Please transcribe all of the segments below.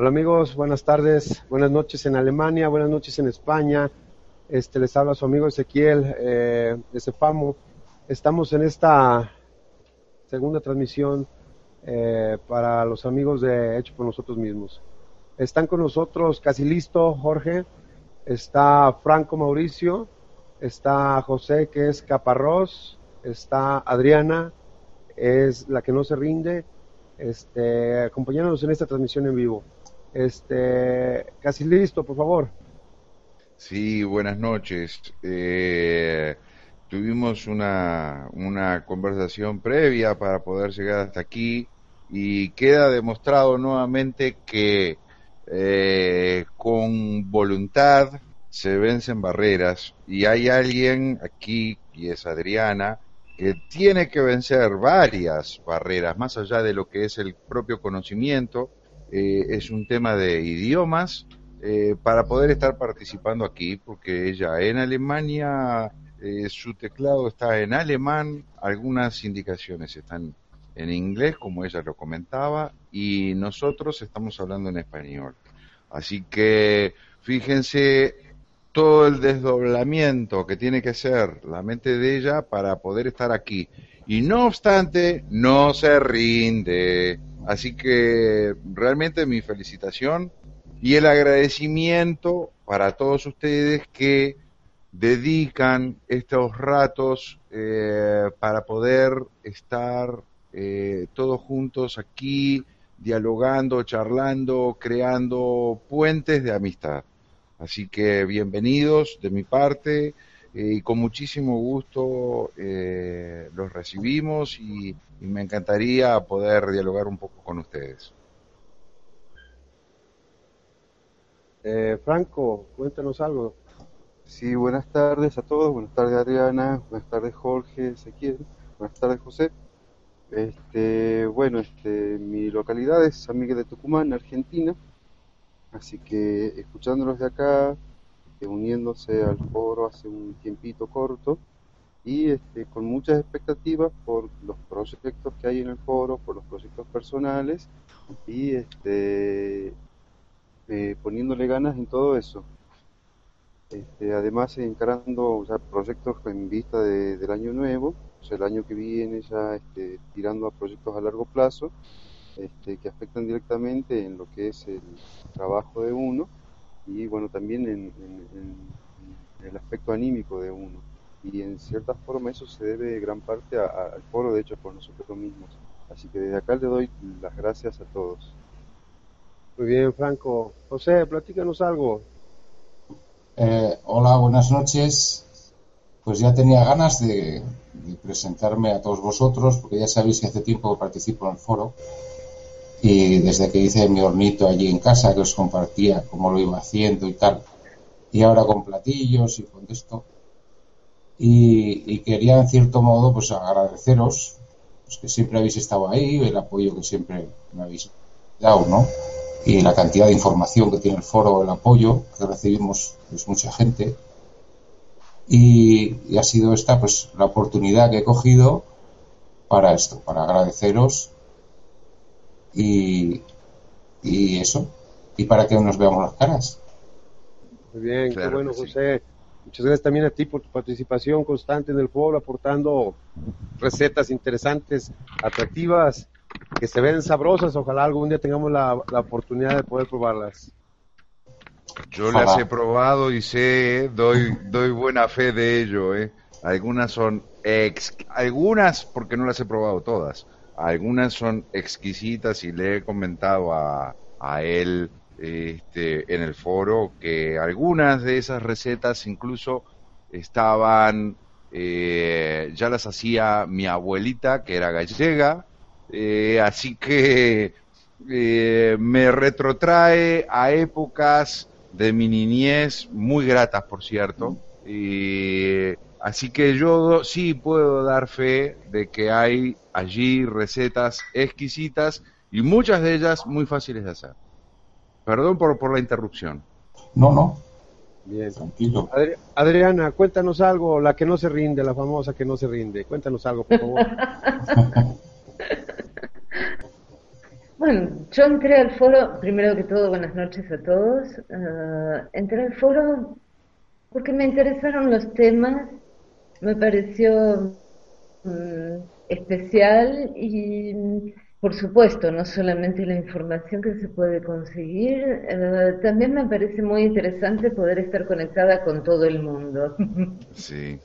Hola amigos, buenas tardes, buenas noches en Alemania, buenas noches en España. Este les habla su amigo Ezequiel eh, de. Estamos en esta segunda transmisión eh, para los amigos de Hecho por nosotros mismos. Están con nosotros casi listo Jorge, está Franco Mauricio, está José que es Caparrós, está Adriana, es la que no se rinde, este, acompañándonos en esta transmisión en vivo. Este, casi listo, por favor. Sí, buenas noches. Eh, tuvimos una, una conversación previa para poder llegar hasta aquí y queda demostrado nuevamente que eh, con voluntad se vencen barreras y hay alguien aquí, y es Adriana, que tiene que vencer varias barreras, más allá de lo que es el propio conocimiento, eh, es un tema de idiomas, eh, para poder estar participando aquí, porque ella en Alemania, eh, su teclado está en alemán, algunas indicaciones están en inglés, como ella lo comentaba, y nosotros estamos hablando en español. Así que fíjense todo el desdoblamiento que tiene que ser la mente de ella para poder estar aquí. Y no obstante, no se rinde. Así que realmente mi felicitación y el agradecimiento para todos ustedes que dedican estos ratos eh, para poder estar eh, todos juntos aquí, dialogando, charlando, creando puentes de amistad. Así que bienvenidos de mi parte eh, y con muchísimo gusto los recibimos y, y, me encantaría poder dialogar un poco con ustedes. Eh, Franco, cuéntanos algo. Sí, buenas tardes a todos, buenas tardes Adriana, buenas tardes Jorge, Ezequiel, buenas tardes José. Este, bueno, este, mi localidad es San Miguel de Tucumán, Argentina, así que escuchándolos de acá, eh, uniéndose al foro hace un tiempito corto y este, con muchas expectativas por los proyectos que hay en el foro, por los proyectos personales y este, eh, poniéndole ganas en todo eso. Este, además, encarando ya proyectos en vista de, del año nuevo, o sea, el año que viene ya este, tirando a proyectos a largo plazo este, que afectan directamente en lo que es el trabajo de uno y bueno, también en, el aspecto anímico de uno. Y en cierta forma eso se debe gran parte a, a, al foro, de hecho, por nosotros mismos. Así que desde acá le doy las gracias a todos. Muy bien, Franco. José, platícanos algo. Eh, hola, buenas noches. Pues ya tenía ganas de, de, presentarme a todos vosotros, porque ya sabéis que hace tiempo que participo en el foro. Y desde que hice mi hornito allí en casa, que os compartía cómo lo iba haciendo y tal. Y ahora con platillos y con esto. Y, y quería, en cierto modo, pues agradeceros pues, que siempre habéis estado ahí, el apoyo que siempre me habéis dado, ¿no? y la cantidad de información que tiene el foro, el apoyo que recibimos pues mucha gente y, y, ha sido esta pues la oportunidad que he cogido para esto, para agradeceros y, y eso y para que nos veamos las caras. Muy bien, claro qué bueno José. Muchas gracias también a ti por tu participación constante en el foro, aportando recetas interesantes, atractivas que se ven sabrosas. Ojalá algún día tengamos la, la oportunidad de poder probarlas. Yo las he probado y sé, doy, doy buena fe de ello. ¿eh? Algunas son ex, algunas porque no las he probado todas. Algunas son exquisitas y le he comentado a, a él este, en el foro que algunas de esas recetas incluso estaban eh, ya las hacía mi abuelita, que era gallega, eh, así que eh, me retrotrae a épocas de mi niñez muy gratas, por cierto. Y, así que yo sí puedo dar fe de que hay allí recetas exquisitas y muchas de ellas muy fáciles de hacer. Perdón por, por la interrupción. No, no, Bien. tranquilo. Adri- Adriana, cuéntanos algo, la que no se rinde, la famosa que no se rinde. Cuéntanos algo, por favor. Bueno, yo entré al foro, primero que todo, buenas noches a todos. Ah, entré al foro porque me interesaron los temas, me pareció mm, especial y, por supuesto, no solamente la información que se puede conseguir, eh, también me parece muy interesante poder estar conectada con todo el mundo. Sí.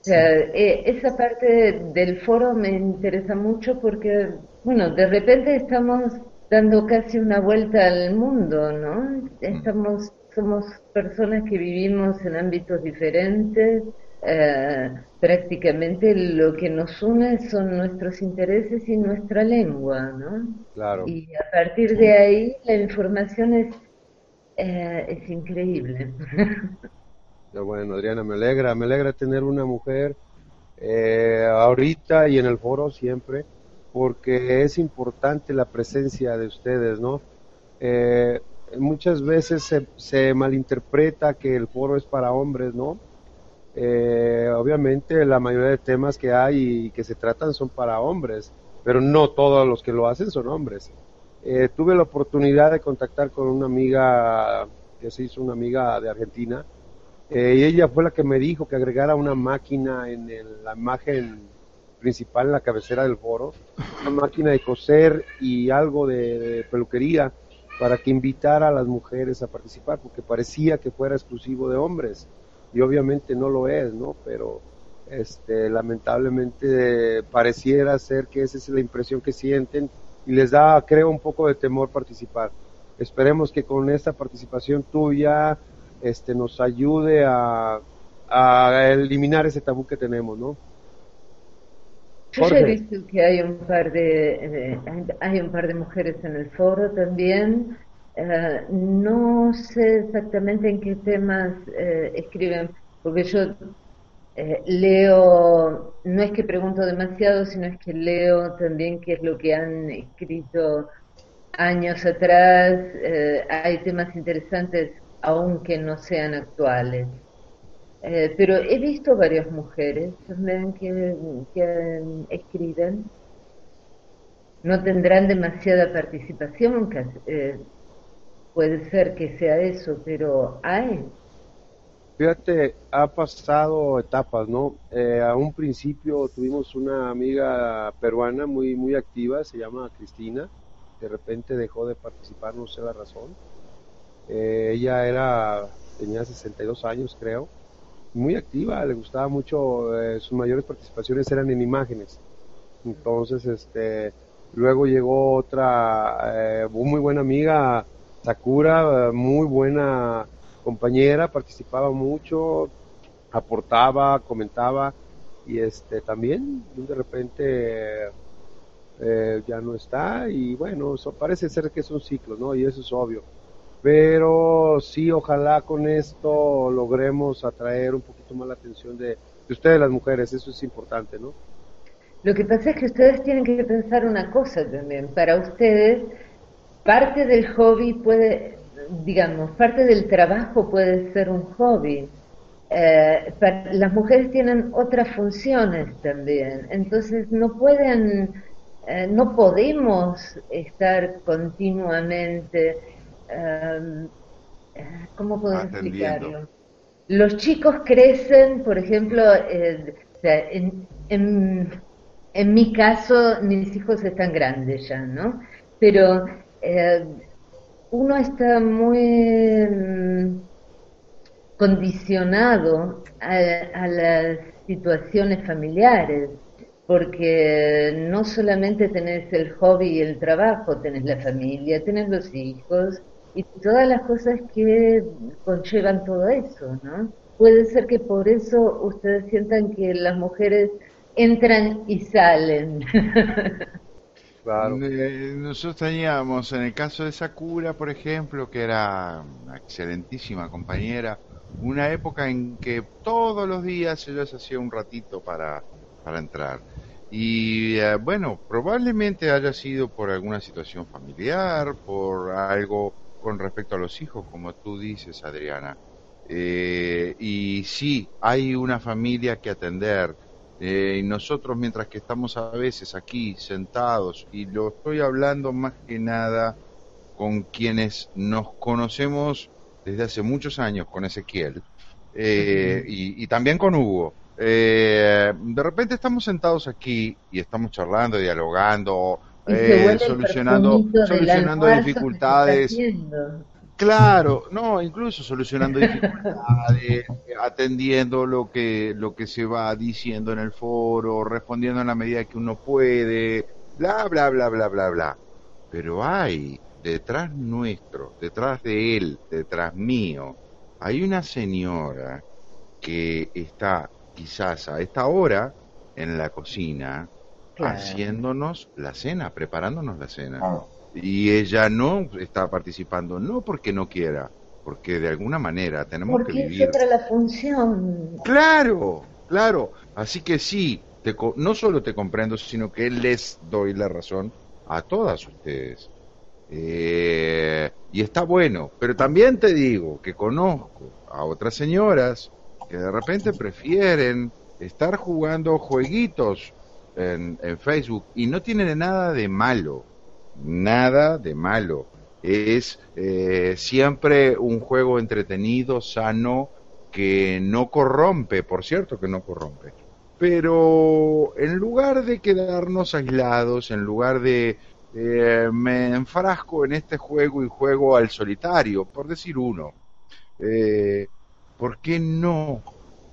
O sea, eh, esa parte del foro me interesa mucho porque, bueno, de repente estamos dando casi una vuelta al mundo, ¿no? Estamos, somos personas que vivimos en ámbitos diferentes, eh, prácticamente lo que nos une son nuestros intereses y nuestra lengua, ¿no? Claro. Y a partir de ahí la información es, eh, es increíble. Ya bueno, Adriana, me alegra, me alegra tener una mujer eh, ahorita y en el foro siempre, porque es importante la presencia de ustedes, ¿no? Eh, muchas veces se, se malinterpreta que el foro es para hombres, ¿no? Eh, obviamente la mayoría de temas que hay y que se tratan son para hombres, pero no todos los que lo hacen son hombres. Eh, tuve la oportunidad de contactar con una amiga que se hizo una amiga de Argentina, eh, y ella fue la que me dijo que agregara una máquina en el- la imagen principal, en la cabecera del foro, una máquina de coser y algo de, de peluquería para que invitara a las mujeres a participar, porque parecía que fuera exclusivo de hombres, y obviamente no lo es, ¿no? Pero este, lamentablemente pareciera ser que esa es la impresión que sienten y les da, creo, un poco de temor participar. Esperemos que con esta participación tuya este, nos ayude a, a eliminar ese tabú que tenemos, ¿no? Yo ya he visto que hay un par de eh, hay un par de mujeres en el foro también. Eh, no sé exactamente en qué temas eh, escriben, porque yo eh, leo, no es que pregunto demasiado, sino es que leo también qué es lo que han escrito años atrás. Hay temas interesantes, aunque no sean actuales. Pero he visto varias mujeres que, escriben. No tendrán demasiada participación, puede ser que sea eso, pero hay. Fíjate, ha pasado etapas, ¿no? Eh, a un principio tuvimos una amiga peruana muy, muy activa, se llama Cristina, de repente dejó de participar, no sé la razón. Eh, ella era, tenía 62 años, creo, muy activa, le gustaba mucho, eh, sus mayores participaciones eran en imágenes. Entonces, este, luego llegó otra eh, muy buena amiga, Sakura, muy buena compañera, participaba mucho, aportaba, comentaba y este también de repente eh, ya no está y bueno, eso parece ser que es un ciclo, ¿no? Y eso es obvio. Pero sí, ojalá con esto logremos atraer un poquito más la atención de ustedes las mujeres, eso es importante, ¿no? Lo que pasa es que ustedes tienen que pensar una cosa también. Para ustedes, parte del hobby puede, digamos, parte del trabajo puede ser un hobby. Eh, para- las mujeres tienen otras funciones también, entonces no pueden, eh, no podemos estar continuamente, eh, ¿cómo puedo explicarlo? Los chicos crecen, por ejemplo, eh, en, en, en mi caso, mis hijos están grandes ya, ¿no? Pero eh, uno está muy mm, condicionado a, a las situaciones familiares, porque no solamente tenés el hobby y el trabajo, tenés la familia, tenés los hijos y todas las cosas que conllevan todo eso, ¿no? puede ser que por eso ustedes sientan que las mujeres entran y salen. Nosotros teníamos, en el caso de Sakura, por ejemplo, que era una excelentísima compañera, una época en que todos los días ella se hacía un ratito para, para entrar. Y eh, bueno, probablemente haya sido por alguna situación familiar, por algo con respecto a los hijos, como tú dices, Adriana. Eh, y sí, hay una familia que atender eh, y nosotros, mientras que estamos a veces aquí sentados, y lo estoy hablando más que nada con quienes nos conocemos desde hace muchos años, con Ezequiel, eh, y, también con Hugo. Eh, de repente estamos sentados aquí y estamos charlando, dialogando, solucionando, solucionando dificultades. Claro, no, incluso solucionando dificultades, atendiendo lo que lo que se va diciendo en el foro, respondiendo en la medida que uno puede, bla bla bla bla bla bla. Pero hay detrás nuestro, detrás de él, detrás mío, hay una señora que está quizás a esta hora en la cocina haciéndonos la cena, preparándonos la cena y ella no está participando, no porque no quiera, porque de alguna manera tenemos que vivir. Porque es la función. Claro, claro. Así que sí, te, no solo te comprendo, sino que les doy la razón a todas ustedes. Eh, y está bueno, pero también te digo que conozco a otras señoras que de repente prefieren estar jugando jueguitos en, en Facebook y no tienen nada de malo nada de malo. Es eh, siempre un juego entretenido, sano, que no corrompe, por cierto que no corrompe. Pero en lugar de quedarnos aislados, en lugar de eh, me enfrasco en este juego y juego al solitario, por decir uno, eh, ¿por qué no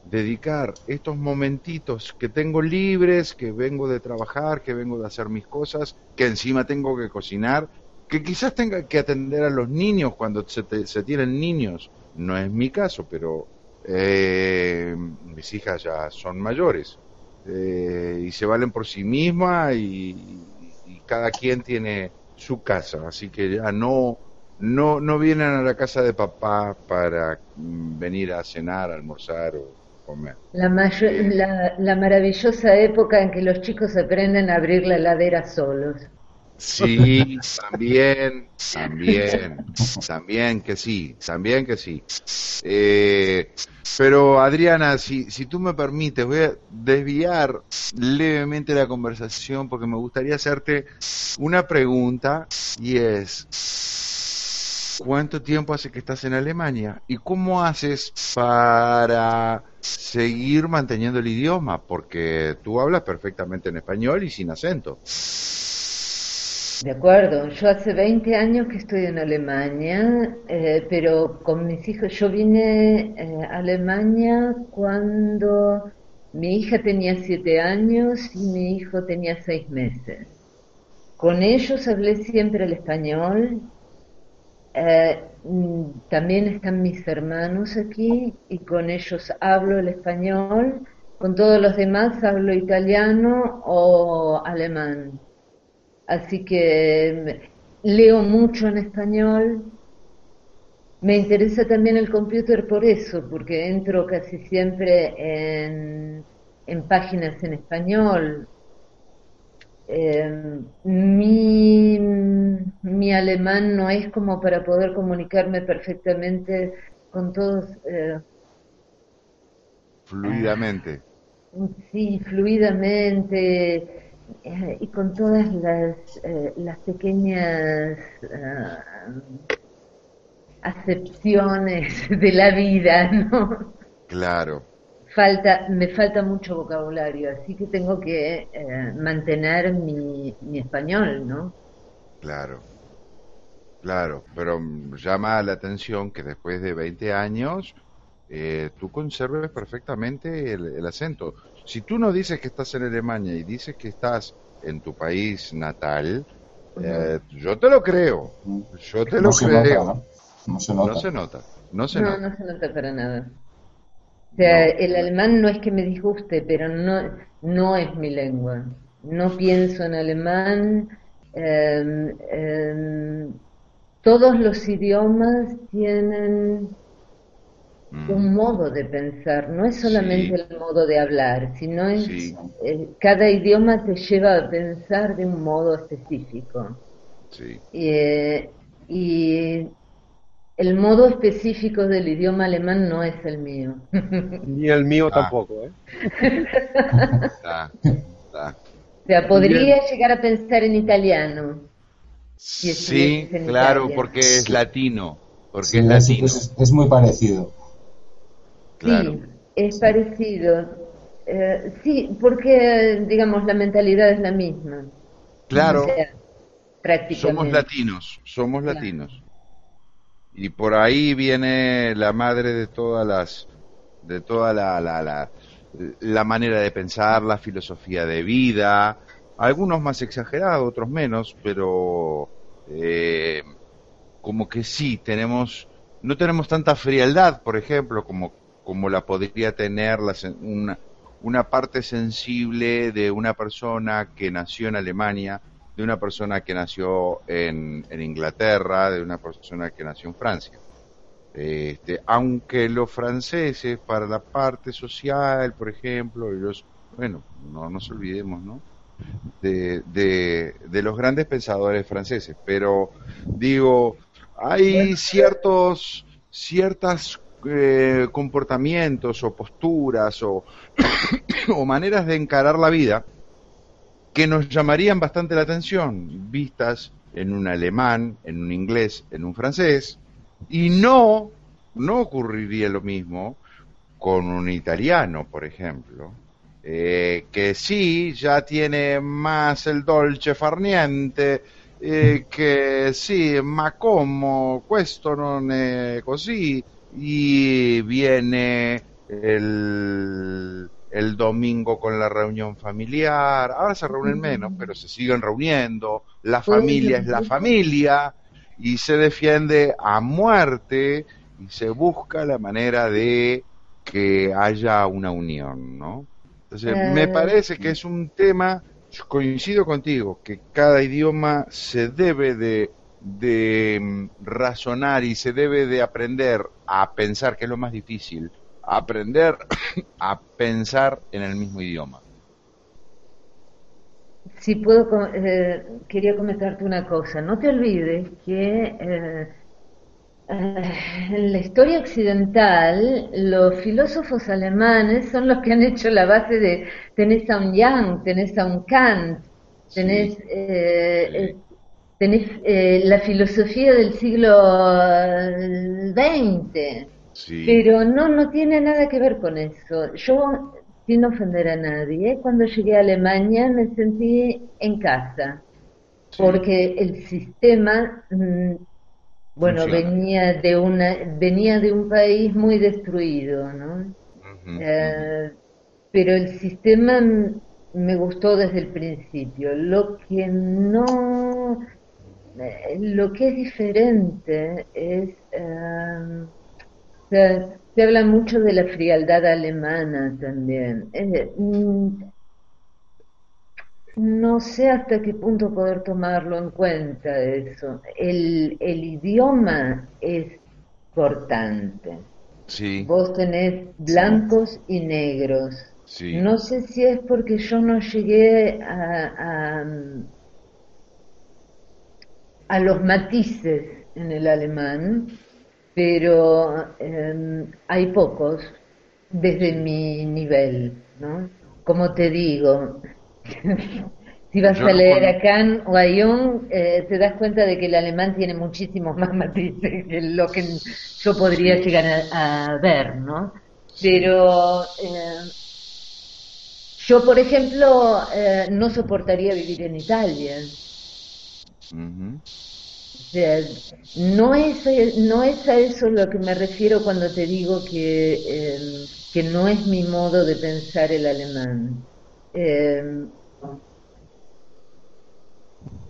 dedicar estos momentitos que tengo libres, que vengo de trabajar, que vengo de hacer mis cosas, que encima tengo que cocinar, que quizás tenga que atender a los niños cuando se, tienen niños. No es mi caso, pero eh, mis hijas ya son mayores eh, y se valen por sí mismas y, y, cada quien tiene su casa, así que ya no no no vienen a la casa de papá para mm, venir a cenar, almorzar o la, la, la, maravillosa época en que los chicos aprenden a abrir la heladera solos. Sí, también, también, también que sí, también que sí. Eh, pero Adriana, si, si tú me permites, voy a desviar levemente la conversación porque me gustaría hacerte una pregunta y es, ¿cuánto tiempo hace que estás en Alemania? ¿Y cómo haces para seguir manteniendo el idioma, porque tú hablas perfectamente en español y sin acento. De acuerdo, yo hace 20 años que estoy en Alemania, eh, pero con mis hijos, yo vine eh, a Alemania cuando mi hija tenía 7 años y mi hijo tenía 6 meses. Con ellos hablé siempre el español eh, mm, también están mis hermanos aquí y con ellos hablo el español, con todos los demás hablo italiano o alemán. Así que mm, leo mucho en español. Me interesa también el computer por eso, porque entro casi siempre en, en páginas en español, eh, mi, mi, alemán no es como para poder comunicarme perfectamente con todos. Eh, fluidamente. Sí, fluidamente eh, y con todas las, las pequeñas acepciones de la vida, ¿no? Claro falta, me falta mucho vocabulario, así que tengo que eh, mantener mi, mi español, ¿no? Claro, claro, pero llama la atención que después de 20 años eh, tú conserves perfectamente el, acento. Si tú no dices que estás en Alemania y dices que estás en tu país natal, eh, yo te lo creo, yo te lo creo. ¿no? se nota. No se nota. No se nota. No se nota para nada. O sea, el alemán no es que me disguste, pero no, no es mi lengua. No pienso en alemán. Em, em, todos los idiomas tienen Mm. un modo de pensar, no es solamente Sí. el modo de hablar, sino es Sí. eh, cada idioma te lleva a pensar de un modo específico. Sí, Y, eh, y el modo específico del idioma alemán no es el mío. Ni el mío Ah. tampoco, ¿eh? está, está. O sea, podría llegar a pensar en italiano. Sí, en claro, Italia. porque es latino, porque Sí, es es, latino, es- es muy parecido. claro. Sí, es parecido. Eh, sí, porque, digamos, la mentalidad es la misma. Claro, O sea, prácticamente. somos latinos, somos Claro. latinos. Y por ahí viene la madre de todas las, de toda la, la, la, la manera de pensar, la filosofía de vida, algunos más exagerados, otros menos, pero eh, como que sí, tenemos, no tenemos tanta frialdad, por ejemplo, como, como la podría tener la una, una parte sensible de una persona que nació en Alemania, de una persona que nació en, en Inglaterra, de una persona que nació en Francia. Este, aunque los franceses, para la parte social, por ejemplo, ellos, bueno, no nos olvidemos, ¿no? De, de, los grandes pensadores franceses, pero digo, hay ciertos, ciertas eh, comportamientos o posturas o, o maneras de encarar la vida que nos llamarían bastante la atención, vistas en un alemán, en un inglés, en un francés, y no, no ocurriría lo mismo con un italiano, por ejemplo, eh, que sí ya tiene más el dolce farniente, eh, che sì, ma come questo non è così, y viene el, el domingo con la reunión familiar, ahora se reúnen menos, pero se siguen reuniendo, la familia es la familia y se defiende a muerte y se busca la manera de que haya una unión, ¿no? Entonces, me Eh, parece que es un tema, coincido contigo, que cada idioma se debe de, de mm, razonar y se debe de aprender a pensar, que es lo más difícil, aprender a pensar en el mismo idioma. Si puedo, eh, quería comentarte una cosa. No te olvides que eh, en la historia occidental los filósofos alemanes son los que han hecho la base de, tenés a un Young, tenés a un Kant, tenés, Sí. eh, Sí. tenés eh, la filosofía del siglo XX. Sí, Pero no, no tiene nada que ver con eso. Yo, sin ofender a nadie, cuando llegué a Alemania me sentí en casa, sí, porque el sistema, mm, bueno, Funciona. venía de una, venía de un país muy destruido, ¿no? Eh, pero el sistema me gustó desde el principio. Lo que no, eh, lo que es diferente es, se habla mucho de la frialdad alemana también. Eh, mm, no sé hasta qué punto poder tomarlo en cuenta eso. El, el idioma es cortante. sí, Vos tenés blancos y negros. sí, No sé si es porque yo no llegué a, a, a los matices en el alemán, pero eh, hay pocos desde mi nivel, ¿no? Como te digo, si vas Yo a leer a Kant o a Jung, eh, te das cuenta de que el alemán tiene muchísimos más matices que lo que yo podría llegar a, a ver, ¿no? Pero eh, yo, por ejemplo, eh, no soportaría vivir en Italia. O sea, no es, no es a eso lo que me refiero cuando te digo que, eh, que no es mi modo de pensar el alemán. Eh,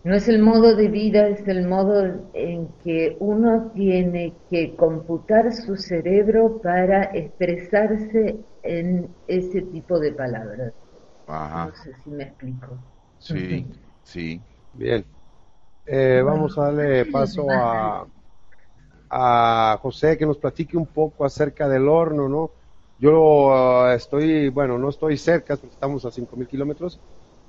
No es el modo de vida, es el modo en que uno tiene que computar su cerebro para expresarse en ese tipo de palabras. Ajá. No sé si me explico. Sí, sí. Bien. Eh, vamos a darle paso a, a José que nos platique un poco acerca del horno, ¿no? Yo ah, estoy, bueno, no estoy cerca, porque estamos a 5.000 kilómetros,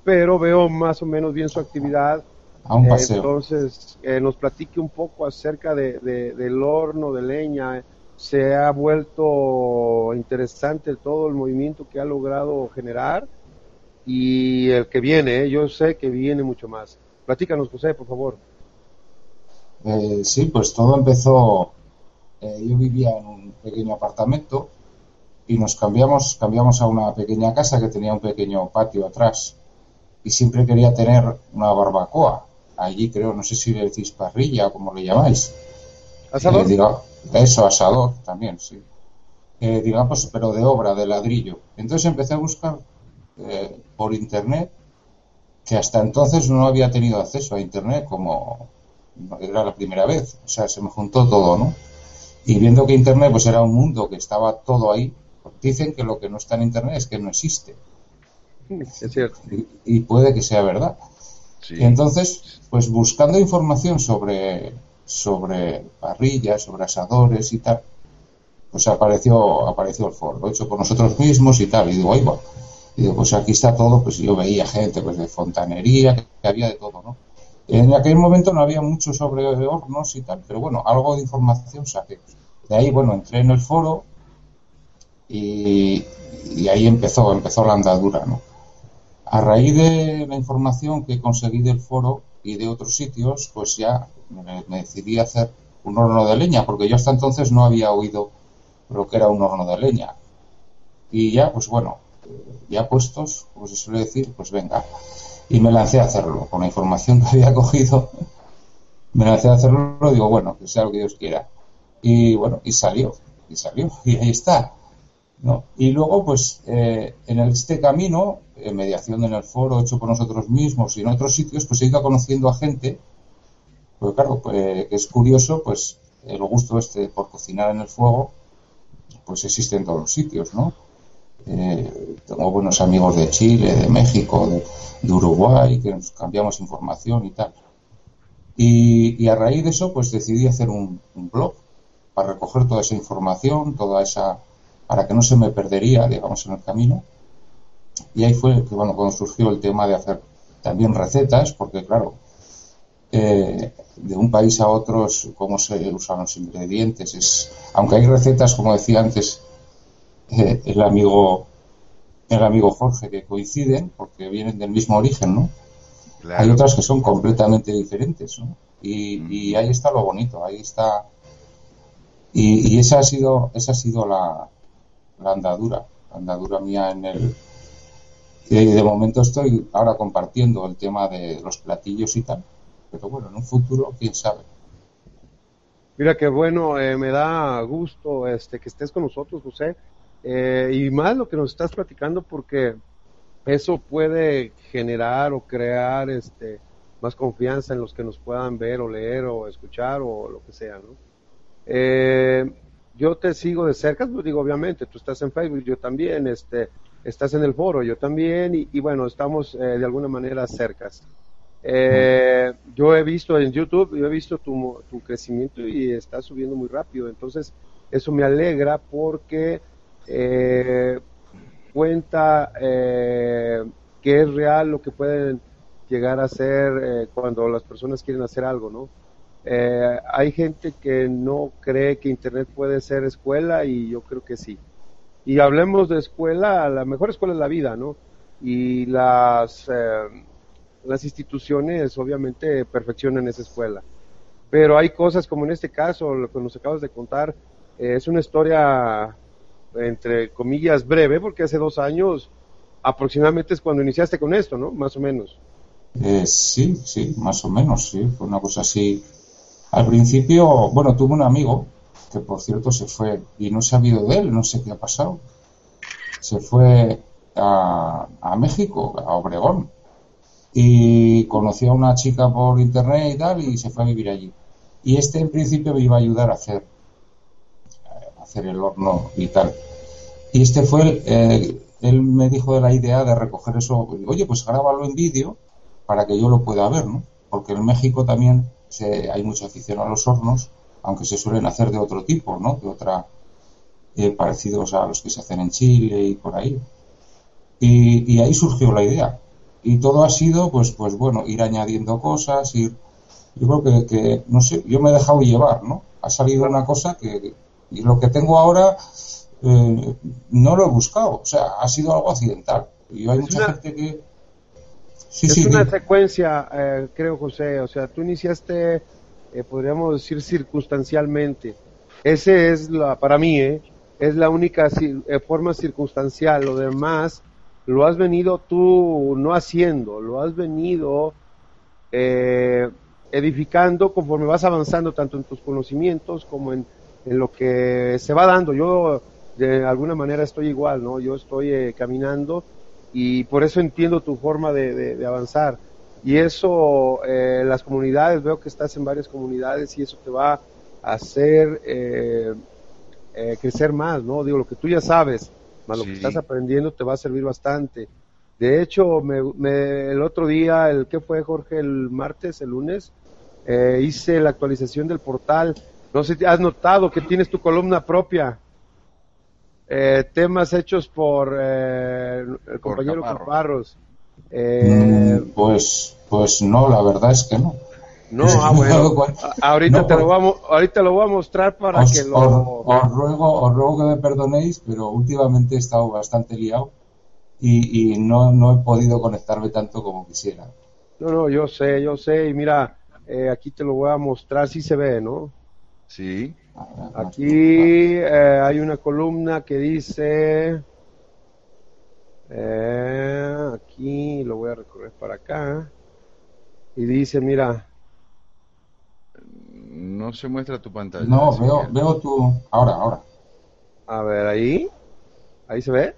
pero veo más o menos bien su actividad. A un Eh, paseo. entonces, eh, nos platique un poco acerca de, de- del horno de leña. Se ha vuelto interesante todo el movimiento que ha logrado generar y el que viene, eh, yo sé que viene mucho más. Platícanos, José, por favor. Eh, sí, pues todo empezó. eh, yo vivía en un pequeño apartamento y nos cambiamos, cambiamos a una pequeña casa que tenía un pequeño patio atrás y siempre quería tener una barbacoa. Allí creo, no sé si le decís parrilla o como le llamáis. ¿Asador? Eh, diga- eso, asador también, sí. Eh, digamos, pero de obra, de ladrillo. Entonces empecé a buscar eh, por internet, que hasta entonces no había tenido acceso a internet como era la primera vez. O sea, se me juntó todo, ¿no? Y viendo que internet pues era un mundo que estaba todo ahí, dicen que lo que no está en internet es que no existe. Es cierto. Y, y puede que sea verdad. Sí. Y entonces, pues buscando información sobre, sobre parrillas, sobre asadores y tal, pues apareció, apareció el foro, hecho por nosotros mismos y tal. Y digo, ahí va. Digo, pues aquí está todo, pues yo veía gente pues de fontanería, que había de todo, ¿no? En aquel momento no había mucho sobre hornos y tal, pero bueno, algo de información saqué. De ahí, bueno, entré en el foro y, y ahí empezó, empezó la andadura, ¿no? A raíz de la información que conseguí del foro y de otros sitios, pues ya me, me decidí hacer un horno de leña, porque yo hasta entonces no había oído lo que era un horno de leña. Y ya, pues bueno, ya puestos, como se suele decir, pues venga. Y me lancé a hacerlo, con la información que había cogido, me lancé a hacerlo digo, bueno, que sea lo que Dios quiera. Y bueno, y salió, y salió, y ahí está. ¿no? Y luego, pues, eh, en este camino, en mediación en el foro hecho por nosotros mismos y en otros sitios, pues he ido conociendo a gente, pues claro, pues, es curioso, pues el gusto este por cocinar en el fuego, pues existe en todos los sitios, ¿no? Eh, tengo buenos amigos de Chile, de México, de, Uruguay, que nos cambiamos información y tal. Y, a raíz de eso, pues decidí hacer un, blog para recoger toda esa información, toda esa para que no se me perdería, digamos, en el camino. Y ahí fue que, bueno, cuando surgió el tema de hacer también recetas, porque claro, eh, de un país a otro, cómo se usan los ingredientes, es, aunque hay recetas, como decía antes eh, el amigo el amigo Jorge, que coinciden, porque vienen del mismo origen, ¿no? Claro. Hay otras que son completamente diferentes, ¿no? Y, y ahí está lo bonito, ahí está. Y, y esa ha sido, esa ha sido la, la andadura, la andadura mía en el. Y de momento estoy ahora compartiendo el tema de los platillos y tal, pero bueno, en un futuro, quién sabe. Mira qué bueno, eh, me da gusto este que estés con nosotros, José, eh, y más lo que nos estás platicando porque eso puede generar o crear este más confianza en los que nos puedan ver o leer o escuchar o lo que sea, ¿no? Eh, yo te sigo de cerca, pues digo, obviamente, tú estás en Facebook, yo también, este, estás en el foro, yo también, y, bueno, estamos eh, de alguna manera cercas. Eh, yo he visto en YouTube, yo he visto tu, tu crecimiento y estás subiendo muy rápido, entonces eso me alegra porque eh, cuenta eh, que es real lo que pueden llegar a ser eh, cuando las personas quieren hacer algo, ¿no? Eh, hay gente que no cree que Internet puede ser escuela y yo creo que sí. Y hablemos de escuela, la mejor escuela es la vida, ¿no? Y las, las instituciones obviamente perfeccionan esa escuela. Pero hay cosas como en este caso, lo que nos acabas de contar, es una historia entre comillas breve, porque hace dos años aproximadamente es cuando iniciaste con esto, ¿no? Más o menos. Eh, sí, sí, más o menos, sí, fue una cosa así. Al principio, bueno, tuve un amigo que por cierto se fue y no he sabido de él, no sé qué ha pasado. Se fue a, a México, a Obregón, y conoció a una chica por internet y tal y se fue a vivir allí. Y este en principio me iba a ayudar a hacer, hacer el horno y tal. Y este fue, el, eh, él me dijo de la idea de recoger eso, oye, pues grábalo en vídeo para que yo lo pueda ver, ¿no? Porque en México también hay mucha afición a los hornos, aunque se suelen hacer de otro tipo, ¿no? De otra, eh, parecidos a los que se hacen en Chile y por ahí. Y, y ahí surgió la idea y todo ha sido, pues, pues bueno, ir añadiendo cosas, ir, yo creo que, no sé, yo me he dejado llevar, ¿no? Ha salido una cosa que, y lo que tengo ahora eh, no lo he buscado, o sea, ha sido algo accidental. Y hay mucha gente que... Sí, es una secuencia, eh, creo, José, o sea, tú iniciaste, eh, podríamos decir, circunstancialmente. Ese es la, para mí, es la única forma circunstancial, lo demás lo has venido tú no haciendo, lo has venido eh, edificando conforme vas avanzando tanto en tus conocimientos como en, lo que se va dando. Yo de alguna manera estoy igual, ¿no? Yo estoy eh, caminando y por eso entiendo tu forma de, avanzar. Y eso, eh, las comunidades, veo que estás en varias comunidades y eso te va a hacer crecer más, ¿no? Digo, lo que tú ya sabes, más lo que estás aprendiendo te va a servir bastante. De hecho, me, el otro día, el que fue Jorge, el martes, el lunes, eh, hice la actualización del portal. No sé si has notado que tienes tu columna propia. Eh, temas hechos por eh, el compañero Caparros. Mm, pues, pues no, la verdad es que no. No, ah, bueno. Ahorita, te lo vamos, ahorita lo voy a mostrar para que lo... Os, ruego, os ruego que me perdonéis, pero últimamente he estado bastante liado y, no, no he podido conectarme tanto como quisiera. No, no, yo sé, yo sé. Y mira, eh, aquí te lo voy a mostrar, si se ve, ¿no? Sí. Aquí eh, hay una columna que dice... Eh, aquí lo voy a recorrer para acá. Y dice, mira, no se muestra tu pantalla. No, veo, veo tu. Ahora, ahora. A ver, ahí. Ahí se ve.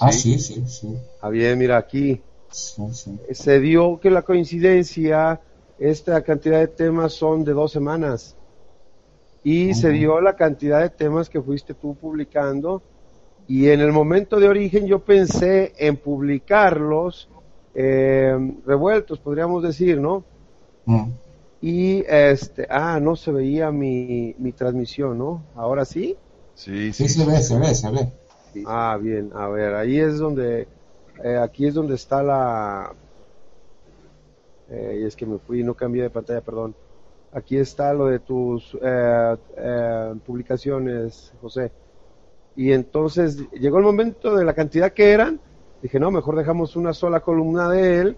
Ah, sí, sí, sí. Ah, bien, mira aquí. Se dio que la coincidencia, esta cantidad de temas son de dos semanas. Y se dio la cantidad de temas que fuiste tú publicando. Y en el momento de origen yo pensé en publicarlos eh, revueltos, podríamos decir, ¿no? Y este, ah, no se veía mi, mi transmisión, ¿no? ¿Ahora sí? Sí, sí, se ve, se ve, se ve. Ah, bien, a ver, ahí es donde, eh, aquí es donde está la, eh, y es que me fui, no cambié de pantalla, perdón. Aquí está lo de tus eh, publicaciones, José. Y entonces llegó el momento de la cantidad que eran, dije, no, mejor dejamos una sola columna de él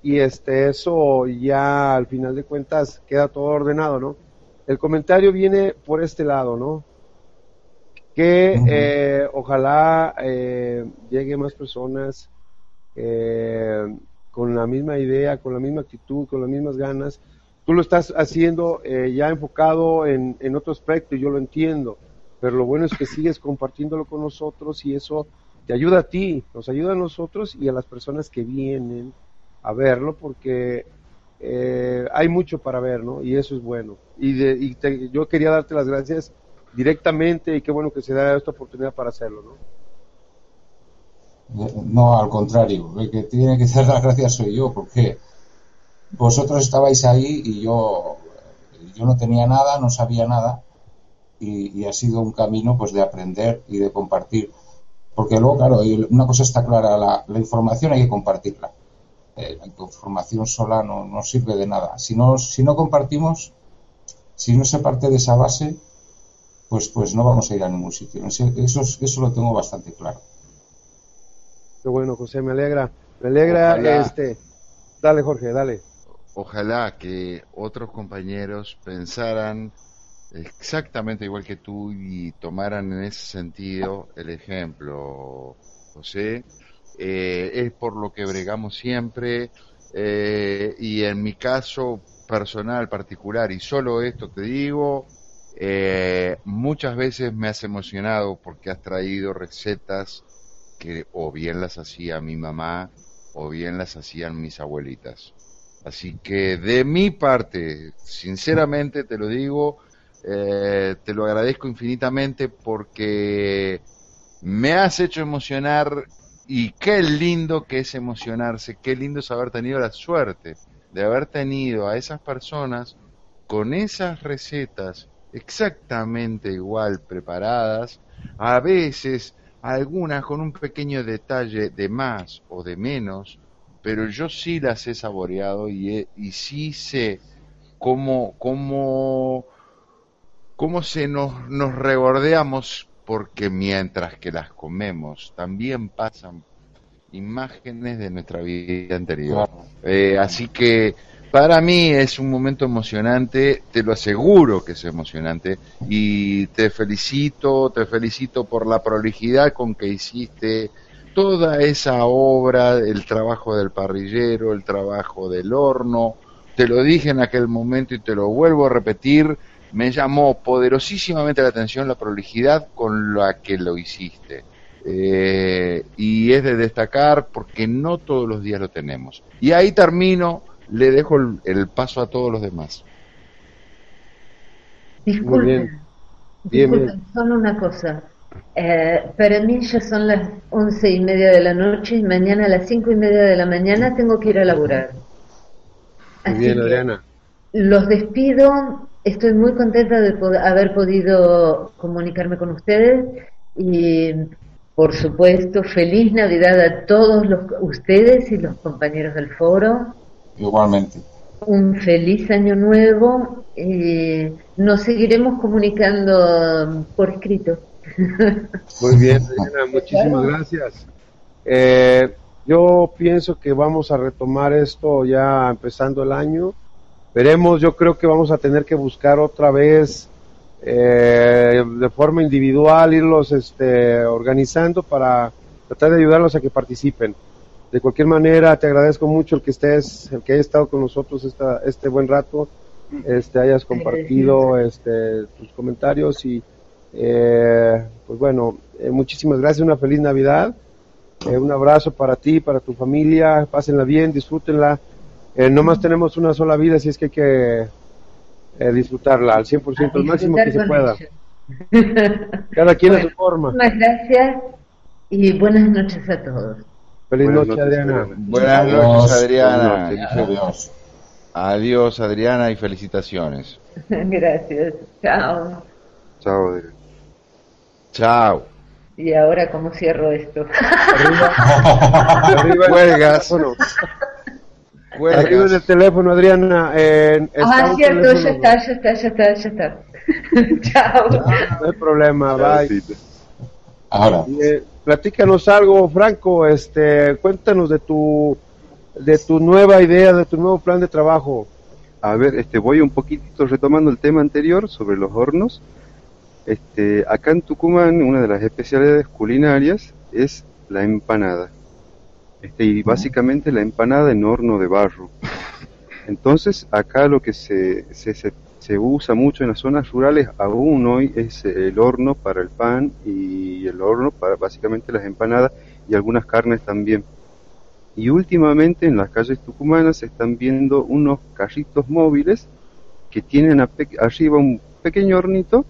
y este eso ya al final de cuentas queda todo ordenado, ¿no? El comentario viene por este lado, ¿no? Que eh, ojalá eh, llegue más personas eh, con la misma idea, con la misma actitud, con las mismas ganas. Tú lo estás haciendo ya enfocado en, en otro aspecto y yo lo entiendo, pero lo bueno es que sigues compartiéndolo con nosotros y eso te ayuda a ti, nos ayuda a nosotros y a las personas que vienen a verlo porque eh, hay mucho para ver, ¿no? Y eso es bueno. Y, yo quería darte las gracias directamente y qué bueno que se da esta oportunidad para hacerlo, ¿no? No, al contrario, el que tiene que dar las gracias soy yo, porque vosotros estabais ahí y yo, yo no tenía nada, no sabía nada, y, ha sido un camino pues de aprender y de compartir. Porque luego, claro, una cosa está clara, la información hay que compartirla eh, la información sola no, no, sirve de nada. Si no, si no compartimos, si no se parte de esa base, pues, pues no vamos a ir a ningún sitio. Eso, eso lo tengo bastante claro. Qué bueno, José, me alegra. Me alegra este. Dale, Jorge, dale. Ojalá que otros compañeros pensaran exactamente igual que tú y tomaran en ese sentido el ejemplo, José, eh, es por lo que bregamos siempre eh, y en mi caso personal particular y solo esto te digo eh, muchas veces me has emocionado porque has traído recetas que o bien las hacía mi mamá o bien las hacían mis abuelitas. Así que de mi parte, sinceramente te lo digo, eh, te lo agradezco infinitamente porque me has hecho emocionar y qué lindo que es emocionarse, qué lindo es haber tenido la suerte de haber tenido a esas personas con esas recetas exactamente igual preparadas, a veces algunas con un pequeño detalle de más o de menos, pero yo sí las he saboreado y, y sí sé cómo, cómo, cómo se nos, nos regordeamos porque mientras que las comemos también pasan imágenes de nuestra vida anterior. Eh, así que para mí es un momento emocionante, te lo aseguro que es emocionante y te felicito, te felicito por la prolijidad con que hiciste toda esa obra, el trabajo del parrillero, el trabajo del horno. Te lo dije en aquel momento y te lo vuelvo a repetir, me llamó poderosísimamente la atención la prolijidad con la que lo hiciste. Eh, y es de destacar porque no todos los días lo tenemos. Y ahí termino, le dejo el, paso a todos los demás. Disculpen, disculpen, solo una cosa. Eh, para mí ya son las once y media de la noche y mañana a las cinco y media de la mañana tengo que ir a laburar. Muy bien, Adriana. Los despido Estoy muy contenta de haber podido comunicarme con ustedes y, por supuesto, feliz Navidad a todos los, ustedes y los compañeros del foro. Igualmente. Un feliz año nuevo y nos seguiremos comunicando por escrito. Muy bien, muchísimas gracias. Eh, yo pienso que vamos a retomar esto ya empezando el año Veremos, yo creo que vamos a tener que buscar otra vez eh, de forma individual, irlos este, organizando para tratar de ayudarlos a que participen. De cualquier manera, te agradezco mucho el que estés, el que hayas estado con nosotros esta, este buen rato, este, hayas compartido este, tus comentarios y, eh, pues bueno, eh, muchísimas gracias, una feliz Navidad, un abrazo para ti, para tu familia, pásenla bien, disfrútenla eh, nomás tenemos una sola vida, así es que hay que eh, disfrutarla al 100%, al máximo que se pueda. Cada quien a su forma. Muchas gracias y buenas noches a todos. Feliz noche, Adriana. Buenas noches, Adriana. Adiós. Adiós, Adriana, y felicitaciones. Gracias. Chao. Chao, Adriana. Chao. Y ahora, ¿cómo cierro esto? Arriba. Arriba. Cuelgas. Arriba del teléfono, Adriana. ah, cierto, ya está, ya está, ya está, ya está. Chao. No hay problema, bye. Ahora. Eh, platícanos algo, Franco. Este, cuéntanos de tu, de tu nueva idea, de tu nuevo plan de trabajo. A ver, este, voy un poquitito retomando el tema anterior sobre los hornos. Este, acá en Tucumán, una de las especialidades culinarias es la empanada. Este, y básicamente la empanada en horno de barro. Entonces, acá lo que se, se, se, usa mucho en las zonas rurales aún hoy es el horno para el pan y el horno para básicamente las empanadas y algunas carnes también. Y últimamente en las calles tucumanas se están viendo unos carritos móviles que tienen arriba un pequeño hornito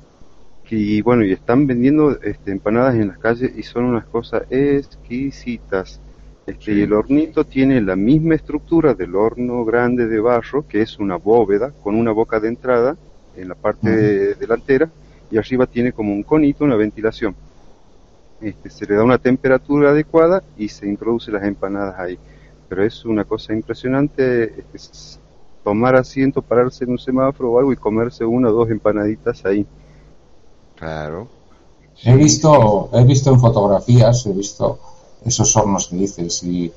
y bueno, y están vendiendo este, empanadas en las calles y son unas cosas exquisitas. Este, y el hornito tiene la misma estructura del horno grande de barro, que es una bóveda con una boca de entrada en la parte delantera y arriba tiene como un conito, una ventilación. Este, se le da una temperatura adecuada y se introduce las empanadas ahí. Pero es una cosa impresionante este, tomar asiento, pararse en un semáforo o algo y comerse una o dos empanaditas ahí. Claro. He visto, he visto en fotografías, he visto esos hornos que dices y,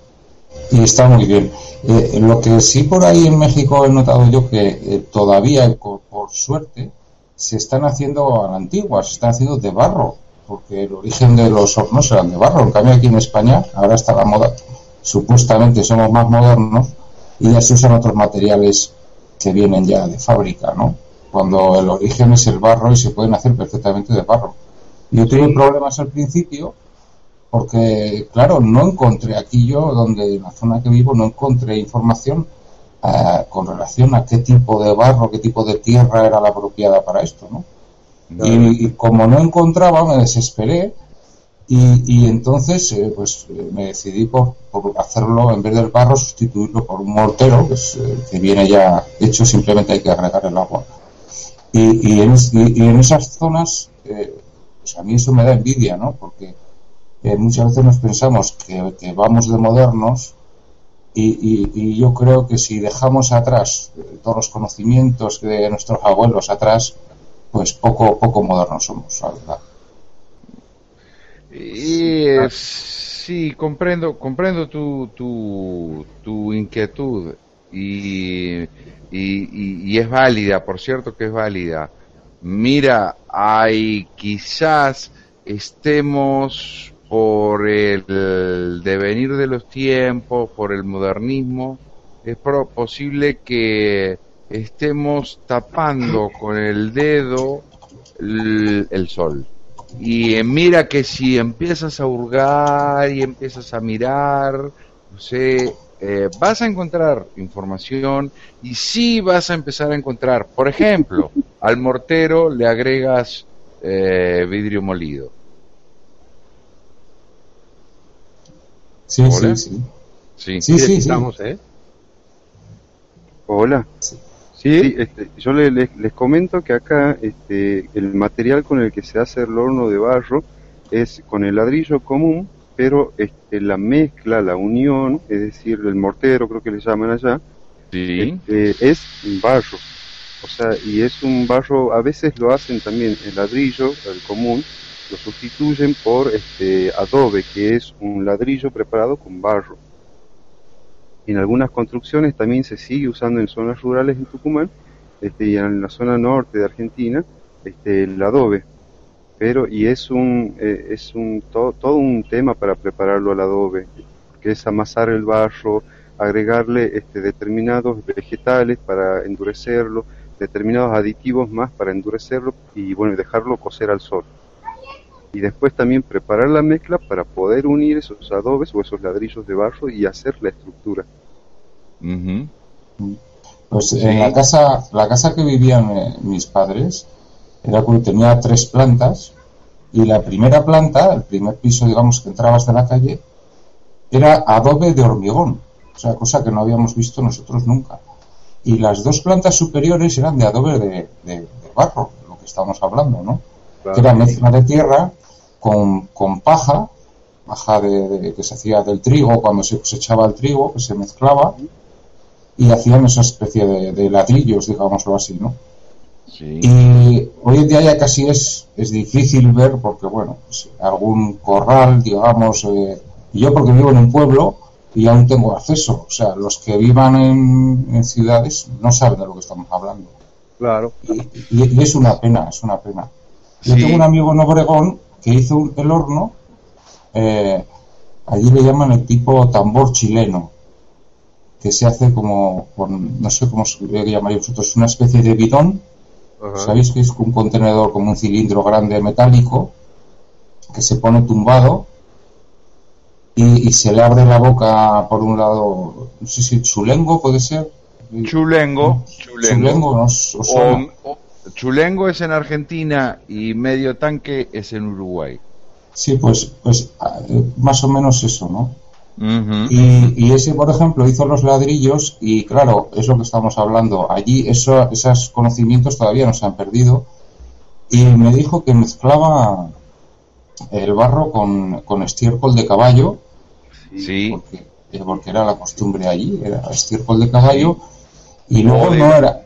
y está muy bien. Eh, lo que sí por ahí en México he notado yo que eh, todavía, por, suerte, se están haciendo a la antigua, se están haciendo de barro, porque el origen de los hornos eran de barro. En cambio aquí en España ahora está la moda, supuestamente somos más modernos y ya se usan otros materiales que vienen ya de fábrica, ¿no? Cuando el origen es el barro y se pueden hacer perfectamente de barro. Yo tuve problemas al principio porque, claro, no encontré aquí yo, donde en la zona que vivo, no encontré información eh, con relación a qué tipo de barro, qué tipo de tierra era la apropiada para esto, ¿no? Y, como no encontraba, me desesperé y, entonces eh, pues eh, me decidí por, hacerlo, en vez del barro, sustituirlo por un mortero, que viene ya hecho, simplemente hay que agregar el agua. Y, en, en, esas zonas, pues a mí eso me da envidia, ¿no? Porque muchas veces nos pensamos que, que vamos de modernos y, yo creo que si dejamos atrás todos los conocimientos de nuestros abuelos atrás, pues poco poco modernos somos, la verdad. Y sí, comprendo, comprendo tu, tu, tu inquietud y, y, es válida, por cierto que es válida. Mira, hay quizás estemos por el devenir de los tiempos, por el modernismo, es posible que estemos tapando con el dedo el, sol. Y eh, mira que si empiezas a hurgar y empiezas a mirar, no sé, eh, vas a encontrar información y sí vas a empezar a encontrar, por ejemplo, al mortero le agregas eh, vidrio molido. Sí, sí, sí. Sí, sí, sí, estamos, ¿eh? Hola. Sí, este, yo les, comento que acá este, el material con el que se hace el horno de barro es con el ladrillo común, pero este, la mezcla, la unión, es decir, el mortero, creo que le llaman allá, sí. este, es barro. O sea, y es un barro, a veces lo hacen también el ladrillo, el común, lo sustituyen por este adobe, que es un ladrillo preparado con barro. En algunas construcciones también se sigue usando en zonas rurales en Tucumán este, y en la zona norte de Argentina este, el adobe. Pero, y es un, eh, es un todo un tema para prepararlo al adobe, que es amasar el barro, agregarle este, determinados vegetales para endurecerlo, determinados aditivos más para endurecerlo y bueno, dejarlo cocer al sol. Y después también preparar la mezcla para poder unir esos adobes o esos ladrillos de barro y hacer la estructura. Pues en la casa, la casa que vivían eh, mis padres era tenía tres plantas y la primera planta, el primer piso, digamos, que entrabas de la calle, era adobe de hormigón, o sea, cosa que no habíamos visto nosotros nunca. Y las dos plantas superiores eran de adobe de, de barro, lo que estamos hablando, ¿no? que era mezcla de tierra con, con paja, paja de, que se hacía del trigo cuando se cosechaba el trigo, que se mezclaba y hacían esa especie de, ladrillos, digámoslo así, ¿no? Y hoy en día ya casi es, es difícil ver porque, bueno, pues, algún corral, digamos, eh, y yo porque vivo en un pueblo y aún tengo acceso, o sea, los que vivan en, ciudades no saben de lo que estamos hablando. Claro. y, es una pena, es una pena. Yo tengo un amigo en Obregón que hizo el horno, eh, allí le llaman el tipo tambor chileno, que se hace como, con, no sé cómo se llamaría vosotros, una especie de bidón, ¿sabéis que es un contenedor como un cilindro grande metálico, que se pone tumbado y, se le abre la boca por un lado, no sé si chulengo puede ser. Chulengo, chulengo, o, Chulengo es en Argentina y medio tanque es en Uruguay. Sí, pues, pues eh, más o menos eso, ¿no? Y, ese, por ejemplo, hizo los ladrillos y claro, es lo que estamos hablando. Allí eso, esos conocimientos todavía no se han perdido. Y me dijo que mezclaba el barro con, con estiércol de caballo. Sí. Porque, eh, porque, era la costumbre allí, era estiércol de caballo. Y luego no era.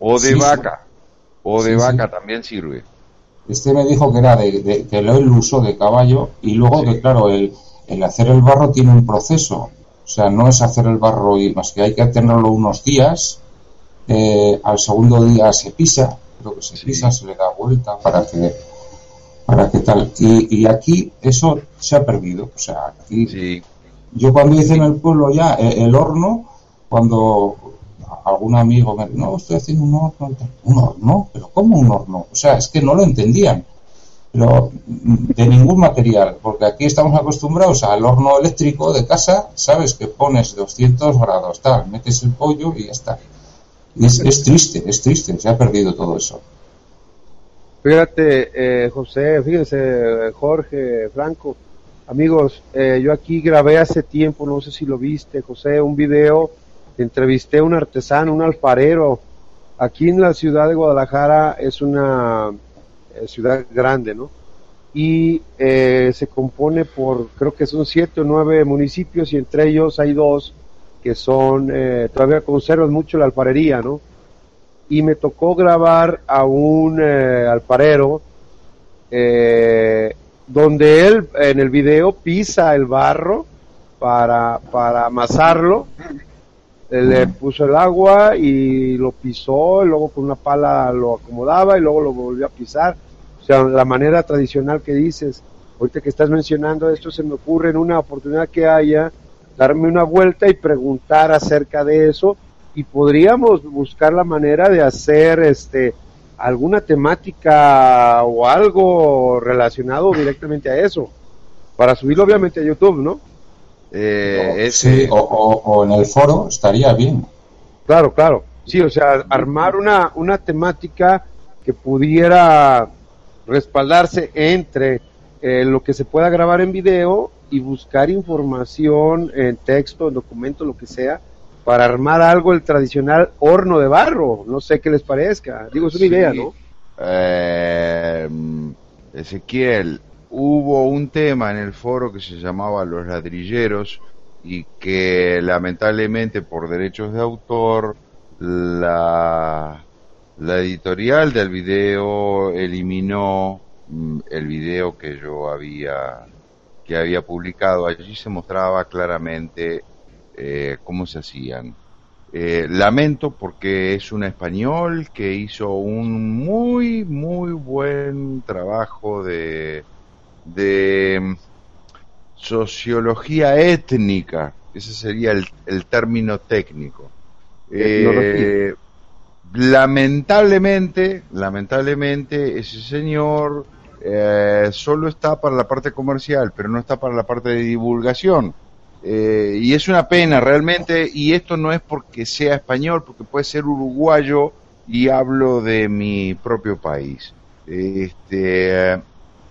O de vaca. O de vaca también sirve. Este me dijo que era de, que el uso de caballo y luego que claro, el, el hacer el barro tiene un proceso. O sea, no es hacer el barro y más que hay que tenerlo unos días. Eh, al segundo día se pisa, creo que se pisa, se le da vuelta para que para que tal. Y, y aquí eso se ha perdido. O sea, aquí yo cuando hice en el pueblo ya eh, el horno, cuando algún amigo me dijo, no, estoy haciendo un horno. Un horno, pero ¿cómo un horno? O sea, es que no lo entendían. De ningún material, porque aquí estamos acostumbrados al horno eléctrico de casa, sabes que pones 200 grados, tal, metes el pollo y ya está. es, es triste, es triste, se ha perdido todo eso. Fíjate, eh, José, fíjense, Jorge, Franco, amigos, eh, yo aquí grabé hace tiempo, no sé si lo viste, José, un video, entrevisté a un artesano, un alfarero, aquí en la ciudad de Guadalajara es una eh, ciudad grande, ¿no? Y eh, se compone por, creo que son siete o nueve municipios y entre ellos hay dos que son, eh, todavía conservan mucho la alfarería, ¿no? Y me tocó grabar a un alfarero donde él en el video pisa el barro para, para amasarlo le puso el agua y lo pisó, y luego con una pala lo acomodaba y luego lo volvió a pisar. O sea, la manera tradicional que dices, ahorita que estás mencionando esto, se me ocurre en una oportunidad que haya, darme una vuelta y preguntar acerca de eso y podríamos buscar la manera de hacer este alguna temática o algo relacionado directamente a eso para subirlo obviamente a YouTube, ¿no? Eh, sí, o, en el foro estaría bien. Claro, claro. Sí, o sea, armar una, una temática que pudiera respaldarse entre eh, lo que se pueda grabar en video y buscar información en texto, en documento, lo que sea, para armar algo el tradicional horno de barro. No sé qué les parezca. Digo, es una idea, ¿no? Eh, Ezequiel, hubo un tema en el foro que se llamaba Los ladrilleros y que lamentablemente por derechos de autor la, la editorial del video eliminó mm, el video que yo había que había publicado. Allí se mostraba claramente eh, cómo se hacían. Eh, lamento porque es un español que hizo un muy muy buen trabajo de de mm, sociología étnica, ese sería el, término técnico. Eh, lamentablemente, lamentablemente, ese señor eh, solo está para la parte comercial, pero no está para la parte de divulgación. Eh, y es una pena realmente, y esto no es porque sea español, porque puede ser uruguayo y hablo de mi propio país. Este,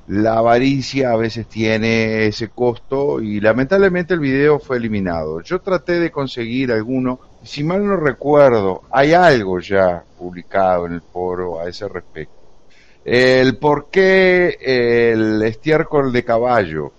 la avaricia a veces tiene ese costo y lamentablemente el video fue eliminado. Yo traté de conseguir alguno, si mal no recuerdo, hay algo ya publicado en el foro a ese respecto. El por qué el estiércol de caballo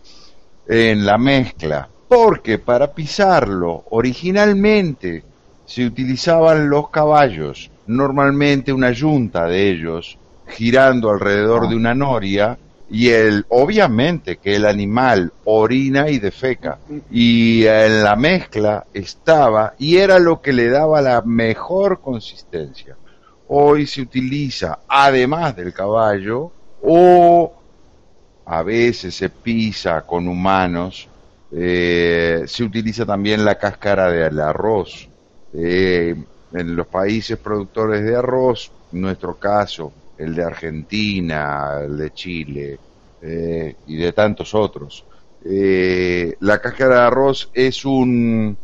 en la mezcla. Porque para pisarlo originalmente se utilizaban los caballos, normalmente una yunta de ellos, girando alrededor de una noria, y el obviamente que el animal orina y defeca. Y en la mezcla estaba y era lo que le daba la mejor consistencia. Hoy se utiliza además del caballo o a veces se pisa con humanos eh, se utiliza también la cáscara del arroz. Eh, en los países productores de arroz en nuestro caso el de Argentina, el de Chile eh, y de tantos otros. Eh, la cáscara de arroz es un,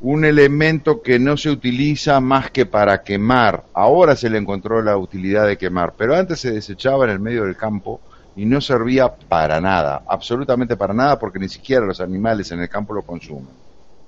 un elemento que no se utiliza más que para quemar. Ahora se le encontró la utilidad de quemar, pero antes se desechaba en el medio del campo y no servía para nada, absolutamente para nada, porque ni siquiera los animales en el campo lo consumen.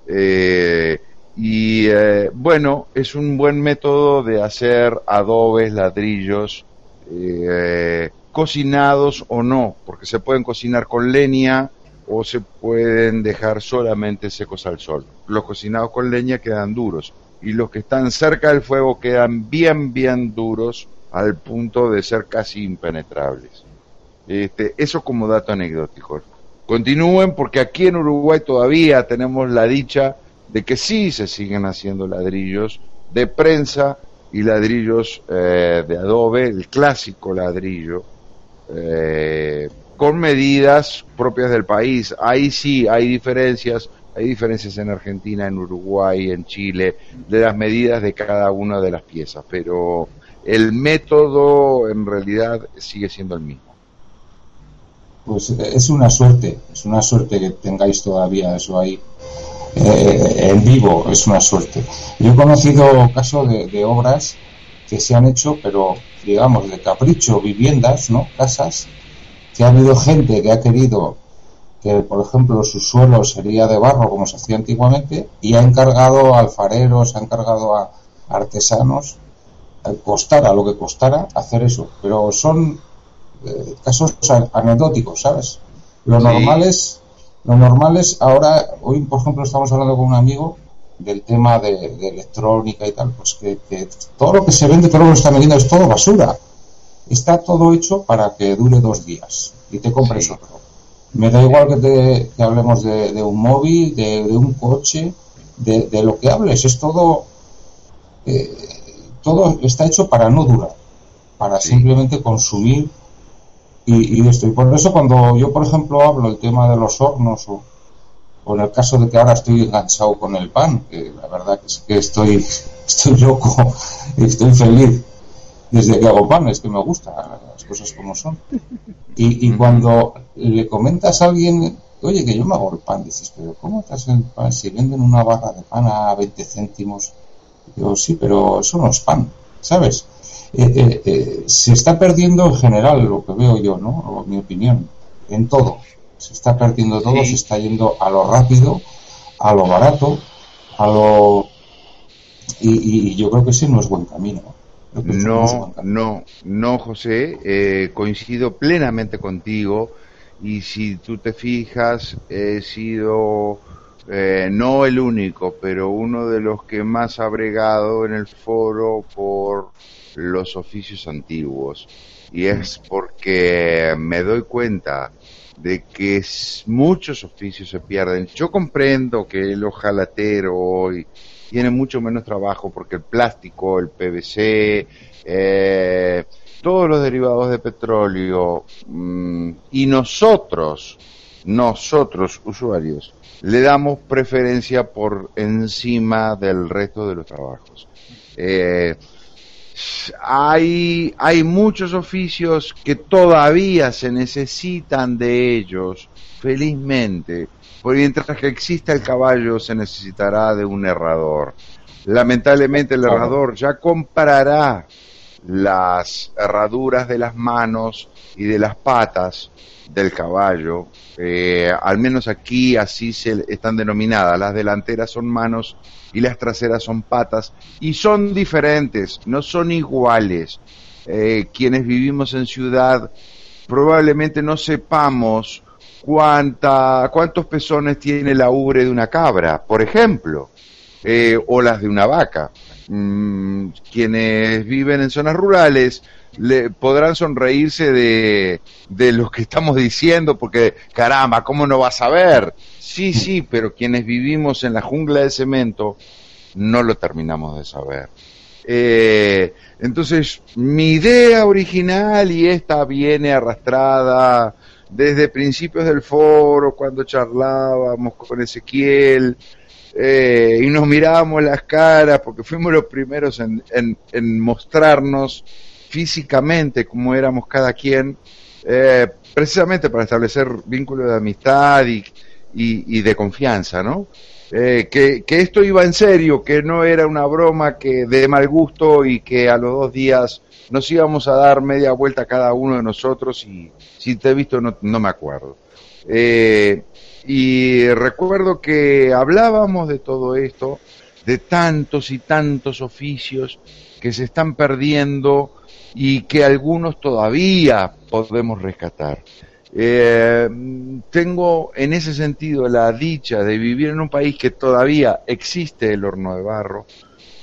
Eh, y bueno, es un buen método de hacer adobes, ladrillos, eh, cocinados o no, porque se pueden cocinar con leña o se pueden dejar solamente secos al sol. Los cocinados con leña quedan duros y los que están cerca del fuego quedan bien, bien duros al punto de ser casi impenetrables. Este, eso como dato anecdótico. Continúen porque aquí en Uruguay todavía tenemos la dicha de que sí se siguen haciendo ladrillos de prensa y ladrillos eh, de adobe, el clásico ladrillo, eh, con medidas propias del país. Ahí sí hay diferencias, hay diferencias en Argentina, en Uruguay, en Chile, de las medidas de cada una de las piezas, pero el método en realidad sigue siendo el mismo. pues es una suerte, es una suerte que tengáis todavía eso ahí eh, en vivo, es una suerte. Yo he conocido casos de, obras que se han hecho, pero digamos de capricho, viviendas, ¿no? Casas, que ha habido gente que ha querido que, por ejemplo, su suelo sería de barro como se hacía antiguamente y ha encargado a alfareros, ha encargado a artesanos, a costara lo que costara, hacer eso. Pero son eh, casos anecdóticos, ¿sabes? Lo normal es, lo normal es ahora, hoy por ejemplo estamos hablando con un amigo del tema de, electrónica y tal, pues que, todo lo que se vende, todo lo que está vendiendo es todo basura. Está todo hecho para que dure dos días y te compres otro. Me da igual que, te, hablemos de, un móvil, de, un coche, de, lo que hables, es todo, eh, todo está hecho para no durar, para simplemente consumir y, esto. Y por eso cuando yo, por ejemplo, hablo el tema de los hornos o, en el caso de que ahora estoy enganchado con el pan, que la verdad que es que estoy, estoy loco, estoy feliz desde que hago pan, es que me gusta las cosas como son. Y, cuando le comentas a alguien, oye, que yo me hago el pan, dices, pero ¿cómo te el pan? Si venden una barra de pan a 20 céntimos, digo, sí, pero eso no es pan, ¿sabes? Eh, eh, eh, se está perdiendo en general, lo que veo yo, ¿no? O mi opinión, en todo. Se está perdiendo todo, se está yendo a lo rápido, a lo barato, a lo... Y, yo creo que ese no es buen camino. No, no, no, José, coincido plenamente contigo y si tú te fijas, he sido no el único, pero uno de los que más ha bregado en el foro por los oficios antiguos y es porque me doy cuenta de que muchos oficios se pierden. Yo comprendo que el ojalatero hoy tiene mucho menos trabajo porque el plástico, el PVC, eh, todos los derivados de petróleo mm, y nosotros, nosotros usuarios, le damos preferencia por encima del resto de los trabajos. Eh, hay, hay muchos oficios que todavía se necesitan de ellos, felizmente, porque mientras que exista el caballo se necesitará de un herrador. Lamentablemente el herrador ya comprará las herraduras de las manos y de las patas del caballo, eh, al menos aquí así se están denominadas, las delanteras son manos y las traseras son patas y son diferentes, no son iguales. Eh, quienes vivimos en ciudad probablemente no sepamos cuánta, cuántos pezones tiene la ubre de una cabra, por ejemplo, eh, o las de una vaca. Mm, quienes viven en zonas rurales le podrán sonreírse de, de lo que estamos diciendo, porque caramba, ¿cómo no vas a ver? Sí, sí, pero quienes vivimos en la jungla de cemento no lo terminamos de saber. Eh, entonces, mi idea original, y esta viene arrastrada desde principios del foro, cuando charlábamos con Ezequiel, eh, y nos mirábamos las caras, porque fuimos los primeros en, en mostrarnos físicamente como éramos cada quien, eh, precisamente para establecer vínculos de amistad y, y, de confianza, ¿no? Eh, que, que, esto iba en serio, que no era una broma que de mal gusto y que a los dos días nos íbamos a dar media vuelta cada uno de nosotros y si te he visto no, no me acuerdo. Eh, y recuerdo que hablábamos de todo esto, de tantos y tantos oficios que se están perdiendo y que algunos todavía podemos rescatar. Eh, tengo en ese sentido la dicha de vivir en un país que todavía existe el horno de barro,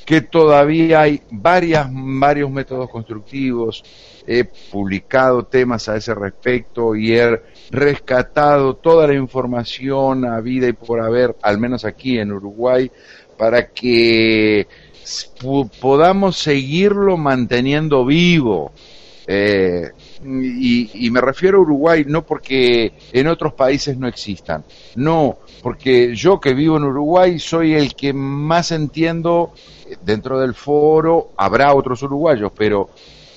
que todavía hay varias, varios métodos constructivos, he publicado temas a ese respecto y he rescatado toda la información a vida y por haber, al menos aquí en Uruguay, para que podamos seguirlo manteniendo vivo. Eh, y, me refiero a Uruguay no porque en otros países no existan, no, porque yo que vivo en Uruguay soy el que más entiendo dentro del foro, habrá otros uruguayos, pero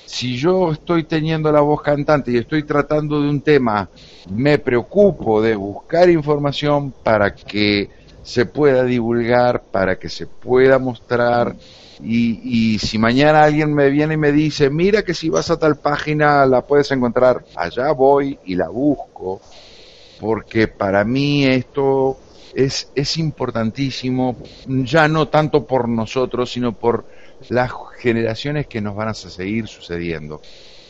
si yo estoy teniendo la voz cantante y estoy tratando de un tema, me preocupo de buscar información para que se pueda divulgar, para que se pueda mostrar. Y, y, si mañana alguien me viene y me dice, mira que si vas a tal página la puedes encontrar, allá voy y la busco, porque para mí esto es, es importantísimo, ya no tanto por nosotros, sino por las generaciones que nos van a seguir sucediendo.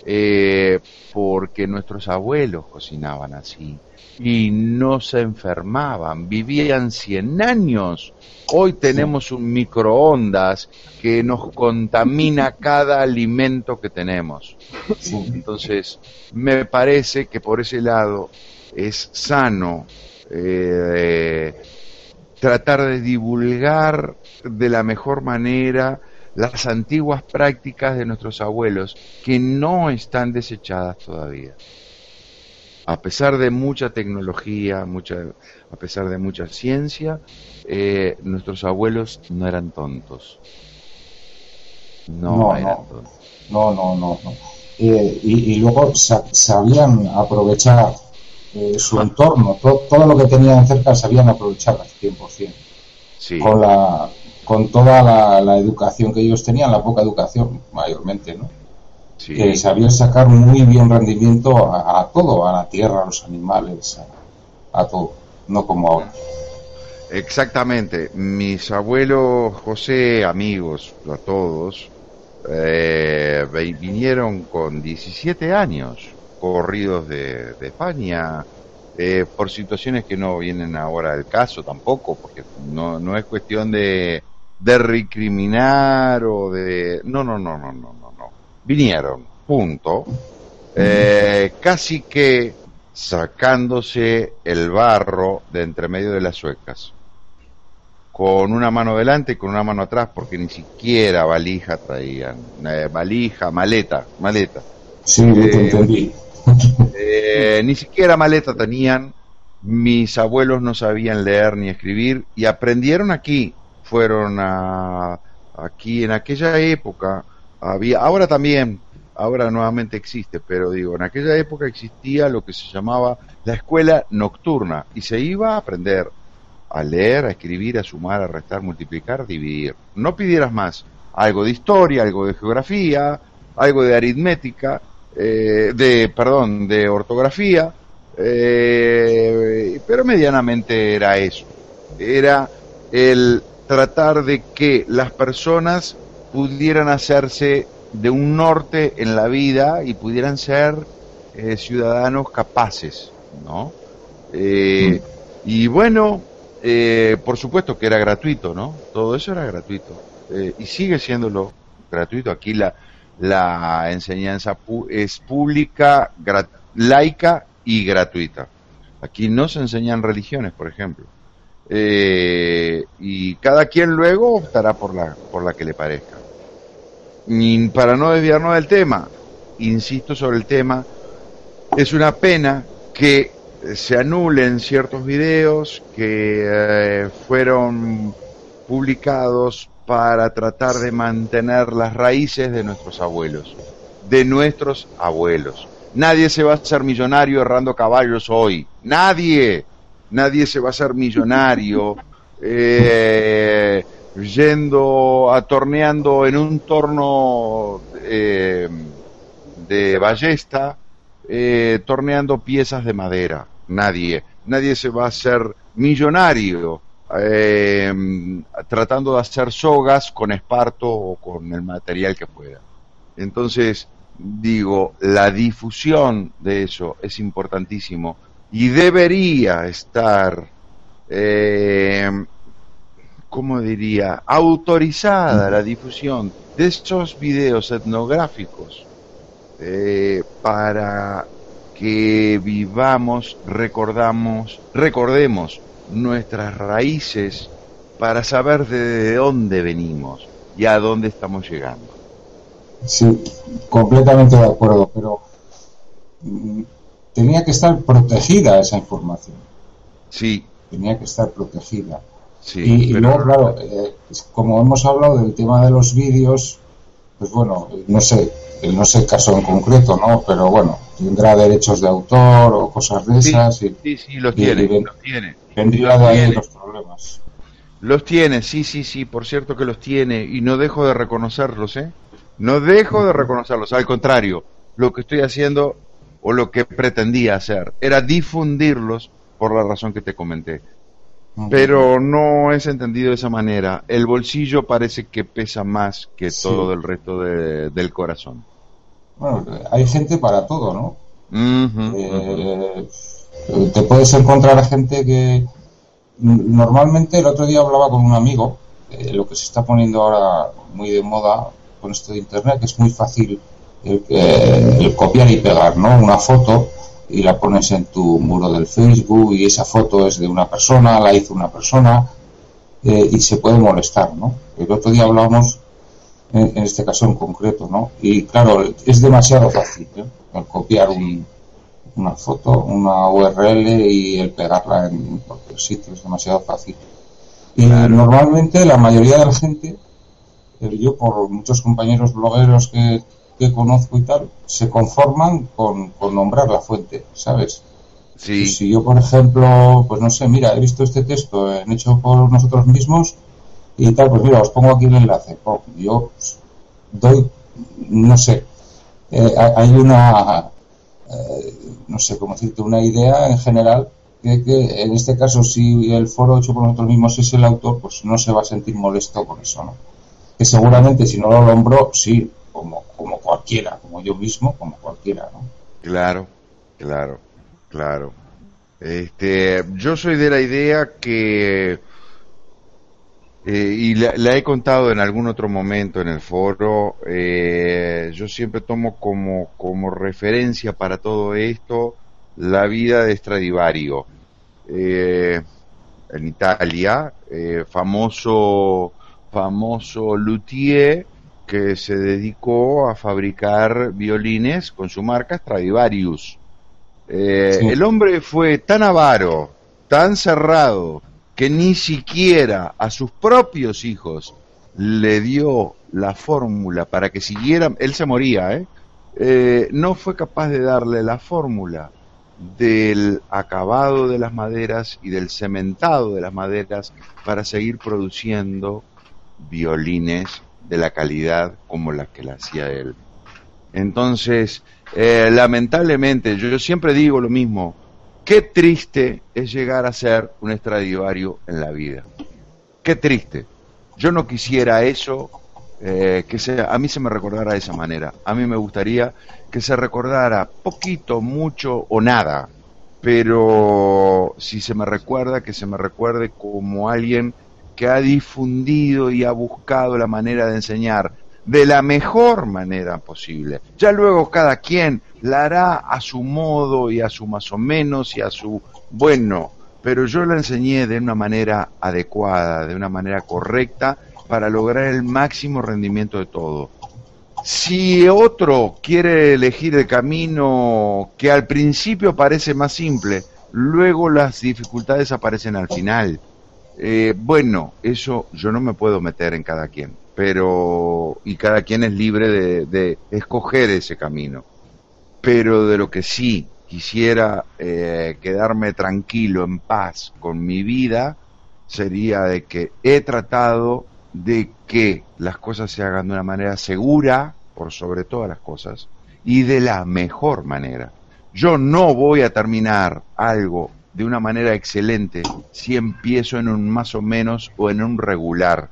Eh, porque nuestros abuelos cocinaban así y no se enfermaban, vivían 100 años. Hoy tenemos un microondas que nos contamina cada alimento que tenemos. Entonces, me parece que por ese lado es sano eh, tratar de divulgar de la mejor manera las antiguas prácticas de nuestros abuelos que no están desechadas todavía. A pesar de mucha tecnología, mucha, a pesar de mucha ciencia, eh, nuestros abuelos no eran tontos. No, eran tontos. No, no, no. Eh, y, luego sabían aprovechar eh, su entorno, todo, lo que tenían cerca sabían aprovechar al 100%. Sí. Con la, con toda la, educación que ellos tenían, la poca educación mayormente, ¿no? Que sabían sacar muy bien rendimiento a, todo, a la tierra, a los animales, a, todo, no como ahora. Exactamente. Mis abuelos, José, amigos, a todos, eh, vinieron con 17 años, corridos de, España, eh, por situaciones que no vienen ahora al caso tampoco, porque no, no es cuestión de, de recriminar o de... No, no, no, no, no. Vinieron, punto. Eh, casi que sacándose el barro de entre medio de las suecas. Con una mano delante y con una mano atrás, porque ni siquiera valija traían. Eh, valija, maleta, maleta. Sí, eh, eh, ni siquiera maleta tenían. Mis abuelos no sabían leer ni escribir y aprendieron aquí fueron a, aquí en aquella época, había, ahora también, ahora nuevamente existe, pero digo, en aquella época existía lo que se llamaba la escuela nocturna y se iba a aprender a leer, a escribir, a sumar, a restar, multiplicar, dividir. No pidieras más, algo de historia, algo de geografía, algo de aritmética, eh, de, perdón, de ortografía, eh, pero medianamente era eso. Era el tratar de que las personas pudieran hacerse de un norte en la vida y pudieran ser eh, ciudadanos capaces, ¿no? Eh, y bueno, eh, por supuesto que era gratuito, ¿no? Todo eso era gratuito y sigue siéndolo gratuito. Aquí la, la enseñanza es pública, laica y gratuita. Aquí no se enseñan religiones, por ejemplo. Eh, y cada quien luego optará por la, por la que le parezca. Para no desviarnos del tema, insisto sobre el tema, es una pena que se anulen ciertos videos que eh, fueron publicados para tratar de mantener las raíces de nuestros abuelos, de nuestros abuelos. Nadie se va a hacer millonario errando caballos hoy, nadie nadie se va a hacer millonario eh, yendo, atorneando en un torno eh, de ballesta, eh, torneando piezas de madera. Nadie. Nadie se va a hacer millonario tratando de hacer sogas con esparto o con el material que pueda. Entonces, digo, la difusión de eso es importantísimo y debería estar, eh, ¿cómo diría?, autorizada la difusión de estos videos etnográficos eh, para que vivamos, recordamos, recordemos nuestras raíces para saber de dónde venimos y a dónde estamos llegando. Sí, completamente de acuerdo, pero mm, tenía que estar protegida esa información. Sí. Tenía que estar protegida. Sí, y, luego, claro, eh, como hemos hablado del tema de los vídeos, pues bueno, no sé, no sé el caso en concreto, ¿no? Pero bueno, tendrá derechos de autor o cosas de esas. Sí, sí, sí, los tiene, los tiene. Vendría de ahí los problemas. Los tiene, sí, sí, sí, por cierto que los tiene y no dejo de reconocerlos, ¿eh? No dejo de reconocerlos, al contrario, lo que estoy haciendo o lo que pretendía hacer era difundirlos por la razón que te comenté. Pero no es entendido de esa manera. El bolsillo parece que pesa más que todo el resto del corazón. Bueno, hay gente para todo, ¿no? Eh, te puedes encontrar a gente que normalmente el otro día hablaba con un amigo, eh, lo que se está poniendo ahora muy de moda con esto de internet, que es muy fácil el, el copiar y pegar, ¿no? Una foto y la pones en tu muro del Facebook y esa foto es de una persona, la hizo una persona eh, y se puede molestar, ¿no? El otro día hablábamos en, este caso en concreto, ¿no? Y claro, es demasiado fácil, ¿eh? El copiar una foto, una URL y el pegarla en cualquier sitio es demasiado fácil. Y normalmente la mayoría de la gente, eh, yo por muchos compañeros blogueros que que conozco y tal, se conforman con, nombrar la fuente, ¿sabes? Sí. Si yo, por ejemplo, pues no sé, mira, he visto este texto en hecho por nosotros mismos y tal, pues mira, os pongo aquí el enlace. yo pues, doy, no sé, eh, hay una, eh, no sé cómo decirte, una idea en general que, que en este caso si el foro hecho por nosotros mismos es el autor, pues no se va a sentir molesto con eso, ¿no? Que seguramente si no lo nombró, sí, como, como cualquiera, como yo mismo, como cualquiera, ¿no? Claro, claro, claro. Este, yo soy de la idea que, eh, y la, he contado en algún otro momento en el foro, eh, yo siempre tomo como, como referencia para todo esto la vida de Stradivario. Eh, en Italia, famoso, famoso luthier, que se dedicó a fabricar violines con su marca Stradivarius. Eh, el hombre fue tan avaro, tan cerrado, que ni siquiera a sus propios hijos le dio la fórmula para que siguieran, él se moría, ¿eh? ¿eh? no fue capaz de darle la fórmula del acabado de las maderas y del cementado de las maderas para seguir produciendo violines de la calidad como la que la hacía él. Entonces, eh, lamentablemente, yo, siempre digo lo mismo, qué triste es llegar a ser un extradivario en la vida. Qué triste. Yo no quisiera eso, eh, que sea, a mí se me recordara de esa manera. A mí me gustaría que se recordara poquito, mucho o nada, pero si se me recuerda, que se me recuerde como alguien que ha difundido y ha buscado la manera de enseñar de la mejor manera posible. Ya luego cada quien la hará a su modo y a su más o menos y a su bueno, pero yo la enseñé de una manera adecuada, de una manera correcta para lograr el máximo rendimiento de todo. Si otro quiere elegir el camino que al principio parece más simple, luego las dificultades aparecen al final. Eh, bueno, eso yo no me puedo meter en cada quien, pero y cada quien es libre de, escoger ese camino. Pero de lo que sí quisiera eh, quedarme tranquilo, en paz con mi vida, sería de que he tratado de que las cosas se hagan de una manera segura, por sobre todas las cosas, y de la mejor manera. Yo no voy a terminar algo de una manera excelente si empiezo en un más o menos o en un regular,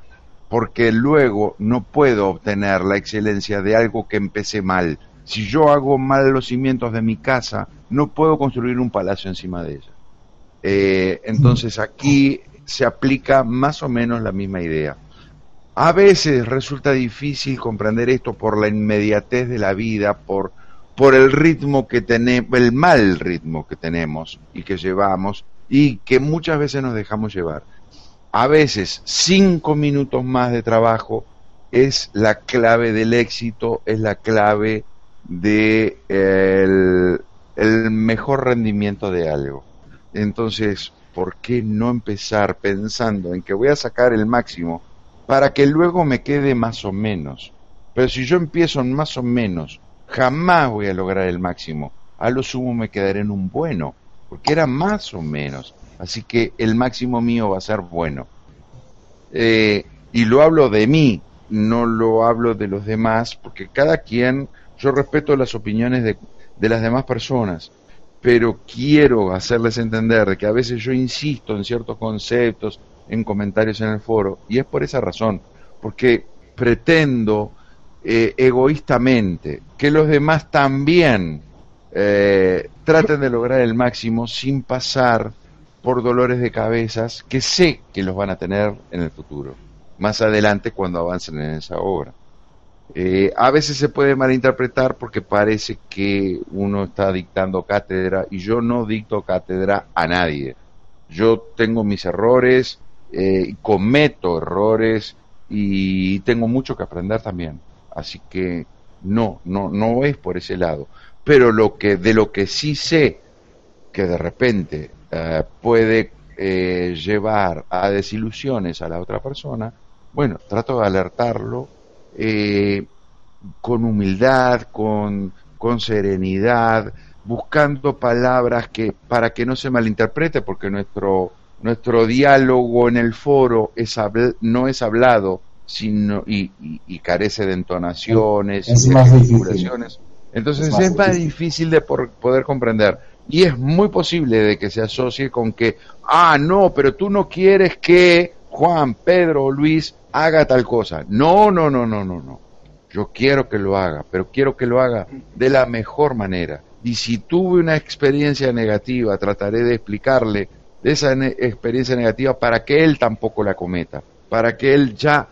porque luego no puedo obtener la excelencia de algo que empecé mal. Si yo hago mal los cimientos de mi casa, no puedo construir un palacio encima de ella. Eh, entonces aquí se aplica más o menos la misma idea. A veces resulta difícil comprender esto por la inmediatez de la vida, por por el ritmo que tenemos, el mal ritmo que tenemos y que llevamos y que muchas veces nos dejamos llevar. A veces cinco minutos más de trabajo es la clave del éxito, es la clave de mejor rendimiento de algo. Entonces, ¿por qué no empezar pensando en que voy a sacar el máximo para que luego me quede más o menos? Pero si yo empiezo en más o menos, jamás voy a lograr el máximo. A lo sumo me quedaré en un bueno, porque era más o menos. Así que el máximo mío va a ser bueno. Eh, y lo hablo de mí, no lo hablo de los demás, porque cada quien, yo respeto las opiniones de, de las demás personas, pero quiero hacerles entender de que a veces yo insisto en ciertos conceptos, en comentarios en el foro, y es por esa razón, porque pretendo eh, egoístamente que los demás también eh, traten de lograr el máximo sin pasar por dolores de cabezas que sé que los van a tener en el futuro, más adelante cuando avancen en esa obra. Eh, a veces se puede malinterpretar porque parece que uno está dictando cátedra y yo no dicto cátedra a nadie. Yo tengo mis errores, eh, cometo errores y tengo mucho que aprender también. Así que no, no, no es por ese lado. Pero lo que, de lo que sí sé que de repente eh, puede eh, llevar a desilusiones a la otra persona, bueno, trato de alertarlo eh, con humildad, con, con serenidad, buscando palabras que para que no se malinterprete, porque nuestro nuestro diálogo en el foro es no es hablado sino y, y, carece de entonaciones es y de más gesticulaciones. Entonces es más, difícil. de por, poder comprender. Y es muy posible de que se asocie con que, ah, no, pero tú no quieres que Juan, Pedro o Luis haga tal cosa. No, no, no, no, no, no. Yo quiero que lo haga, pero quiero que lo haga de la mejor manera. Y si tuve una experiencia negativa, trataré de explicarle de esa experiencia negativa para que él tampoco la cometa, para que él ya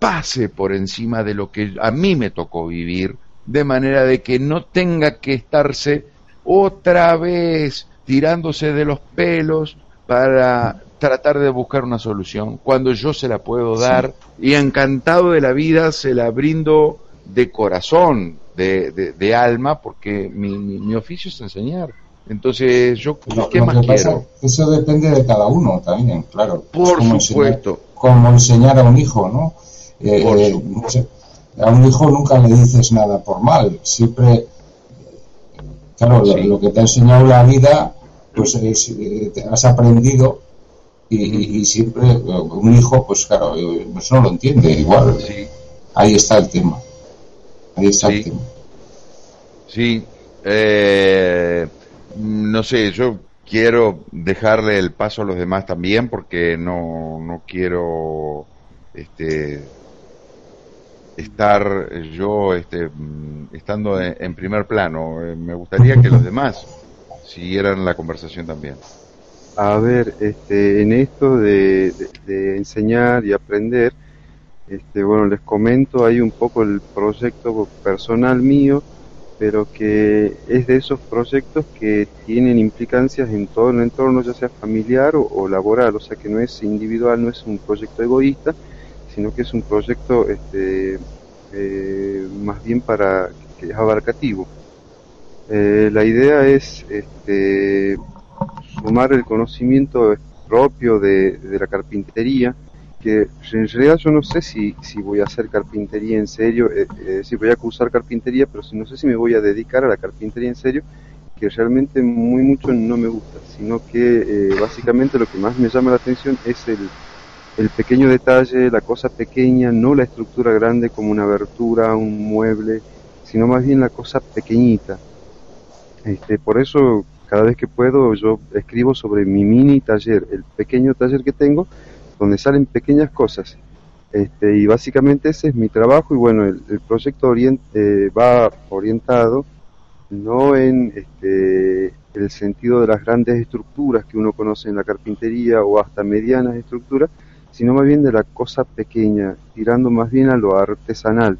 pase por encima de lo que a mí me tocó vivir, de manera de que no tenga que estarse otra vez tirándose de los pelos para tratar de buscar una solución, cuando yo se la puedo dar y encantado de la vida se la brindo de corazón, de, de, alma, porque mi, mi oficio es enseñar. Entonces, yo, ¿qué más quiero? eso depende de cada uno también, claro. Por supuesto. como enseñar a un hijo, ¿no? Eh, eh, a un hijo nunca le dices nada por mal, siempre, claro, lo, que te ha enseñado la vida, pues eh, has aprendido y, siempre un hijo, pues claro, pues no lo entiende igual. Ahí está el tema. Ahí está el tema. Sí. Eh, no sé, yo quiero dejarle el paso a los demás también porque no, no quiero este, estar yo este, mm, estando en, primer plano. Eh, me gustaría que los demás siguieran la conversación también. A ver, este, en esto de, de enseñar y aprender, este, bueno, les comento ahí un poco el proyecto personal mío pero que es de esos proyectos que tienen implicancias en todo el entorno, ya sea familiar o, laboral, o sea que no es individual, no es un proyecto egoísta, sino que es un proyecto este, eh, más bien para que es abarcativo. Eh, la idea es este, sumar el conocimiento propio de, de la carpintería, que en realidad yo no sé si, si voy a hacer carpintería en serio, eh, eh, si voy a cursar carpintería, pero si no sé si me voy a dedicar a la carpintería en serio, que realmente muy mucho no me gusta, sino que eh, básicamente lo que más me llama la atención es el, el pequeño detalle, la cosa pequeña, no la estructura grande como una abertura, un mueble, sino más bien la cosa pequeñita. Este, por eso cada vez que puedo yo escribo sobre mi mini taller, el pequeño taller que tengo, donde salen pequeñas cosas. Este, y básicamente ese es mi trabajo y bueno, el, proyecto eh, va orientado no en este, el sentido de las grandes estructuras que uno conoce en la carpintería o hasta medianas estructuras, sino más bien de la cosa pequeña, tirando más bien a lo artesanal.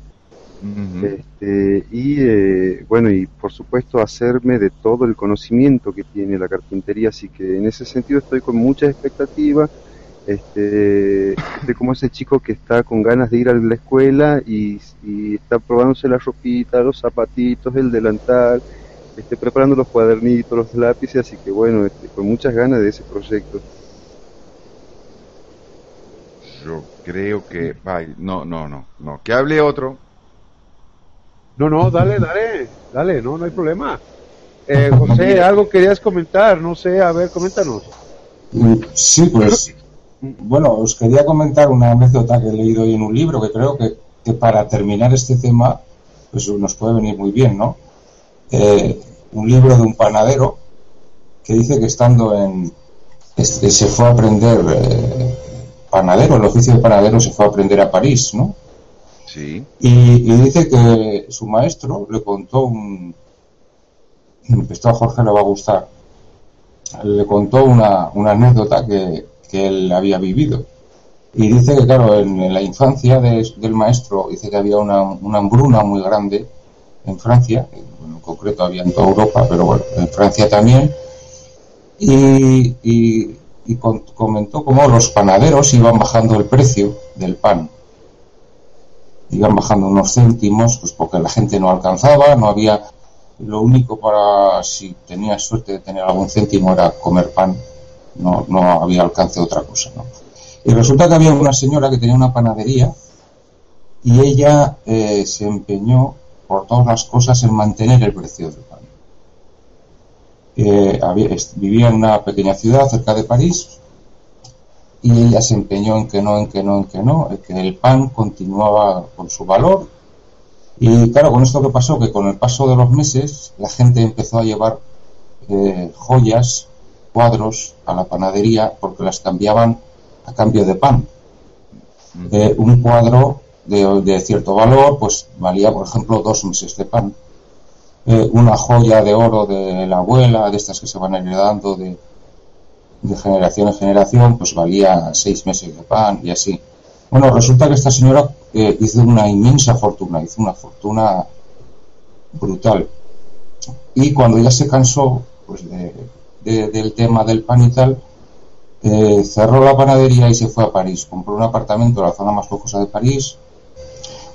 este, y eh, bueno, y por supuesto hacerme de todo el conocimiento que tiene la carpintería, así que en ese sentido estoy con mucha expectativa este, de como ese chico que está con ganas de ir a la escuela y, está probándose la ropita, los zapatitos, el delantal, este, preparando los cuadernitos, los lápices, así que bueno, este, con muchas ganas de ese proyecto. Yo creo que, no, no, no, no, que hable otro. No, no, dale, dale, dale, no, no hay problema. Eh, José, algo querías comentar, no sé, a ver, coméntanos. Mm, sí, pues, bueno, os quería comentar una anécdota que he leído hoy en un libro que creo que, que para terminar este tema, pues nos puede venir muy bien, ¿no? Eh, un libro de un panadero que dice que estando en, se fue a aprender eh, panadero, el oficio de panadero se fue a aprender a París, ¿no? Sí. Y, dice que su maestro le contó un... Esto a Jorge le va a gustar. Le contó una, una anécdota que, que, él había vivido. Y dice que, claro, en, la infancia del maestro, dice que había una, una hambruna muy grande en Francia, en concreto había en toda Europa, pero bueno, en Francia también. Y, y, y comentó cómo los panaderos iban bajando el precio del pan iban bajando unos céntimos, pues porque la gente no alcanzaba, no había, lo único para, si tenía suerte de tener algún céntimo era comer pan, no, no había alcance de otra cosa, ¿no? Y resulta que había una señora que tenía una panadería y ella eh, se empeñó por todas las cosas en mantener el precio del pan. Eh, vivía en una pequeña ciudad cerca de París y ella se empeñó en que no, en que no, en que no, en que el pan continuaba con su valor. Y claro, con esto que pasó, que con el paso de los meses la gente empezó a llevar eh, joyas, cuadros a la panadería porque las cambiaban a cambio de pan. Eh, un cuadro de, de, cierto valor, pues valía, por ejemplo, dos meses de pan. Una joya de oro de la abuela, de estas que se van heredando de, de generación en generación, pues valía seis meses de pan y así. Bueno, resulta que esta señora eh, hizo una inmensa fortuna, hizo una fortuna brutal. Y cuando ya se cansó pues, del tema del pan y tal, eh, cerró la panadería y se fue a París. Compró un apartamento en la zona más lujosa de París,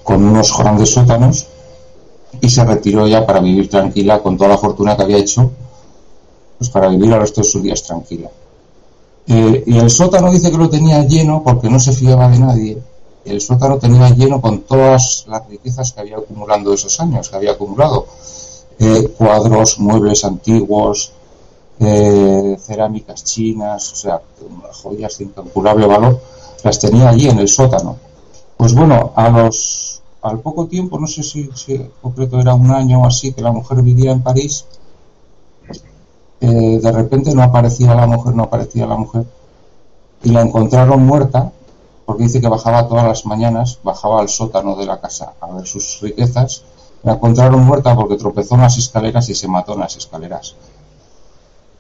con unos grandes sótanos, y se retiró ya para vivir tranquila con toda la fortuna que había hecho, pues para vivir a los de sus días tranquila. Eh, y el sótano dice que lo tenía lleno porque no se fiaba de nadie. El sótano tenía lleno con todas las riquezas que había acumulando esos años, que había acumulado. Eh, cuadros, muebles antiguos, eh, cerámicas chinas, o sea, joyas de incalculable valor, las tenía allí en el sótano. Pues bueno, a los, al poco tiempo, no sé si, si concreto era un año o así, que la mujer vivía en París, de repente no aparecía la mujer, no aparecía la mujer, y la encontraron muerta, porque dice que bajaba todas las mañanas, bajaba al sótano de la casa a ver sus riquezas, la encontraron muerta porque tropezó en las escaleras y se mató en las escaleras.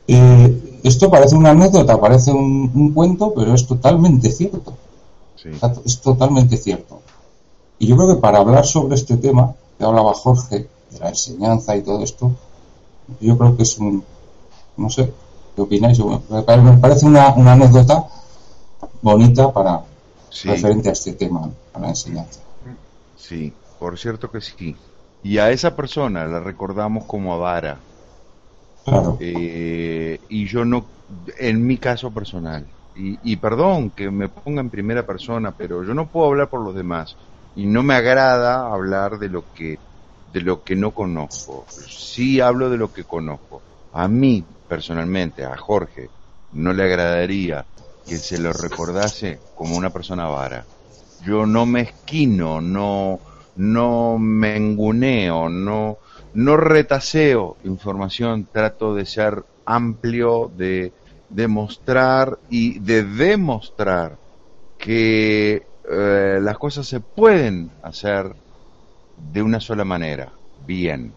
esto parece una anécdota, parece un, cuento, pero es totalmente cierto. Es totalmente cierto. Y yo creo que para hablar sobre este tema, que hablaba Jorge, de la enseñanza y todo esto, yo creo que es un, no sé, ¿qué opináis? Me parece una, anécdota bonita para referente a este tema, a la enseñanza. Sí, por cierto que sí. Y a esa persona la recordamos como avara. Claro. Eh, y yo no, en mi caso personal, y, y, perdón que me ponga en primera persona, pero yo no puedo hablar por los demás y no me agrada hablar de lo que de lo que no conozco. Sí hablo de lo que conozco. A mí personalmente a Jorge no le agradaría que se lo recordase como una persona vara. Yo no me esquino, no, no me enguneo, no, no retaseo información, trato de ser amplio, de demostrar y de demostrar que eh, las cosas se pueden hacer de una sola manera, bien.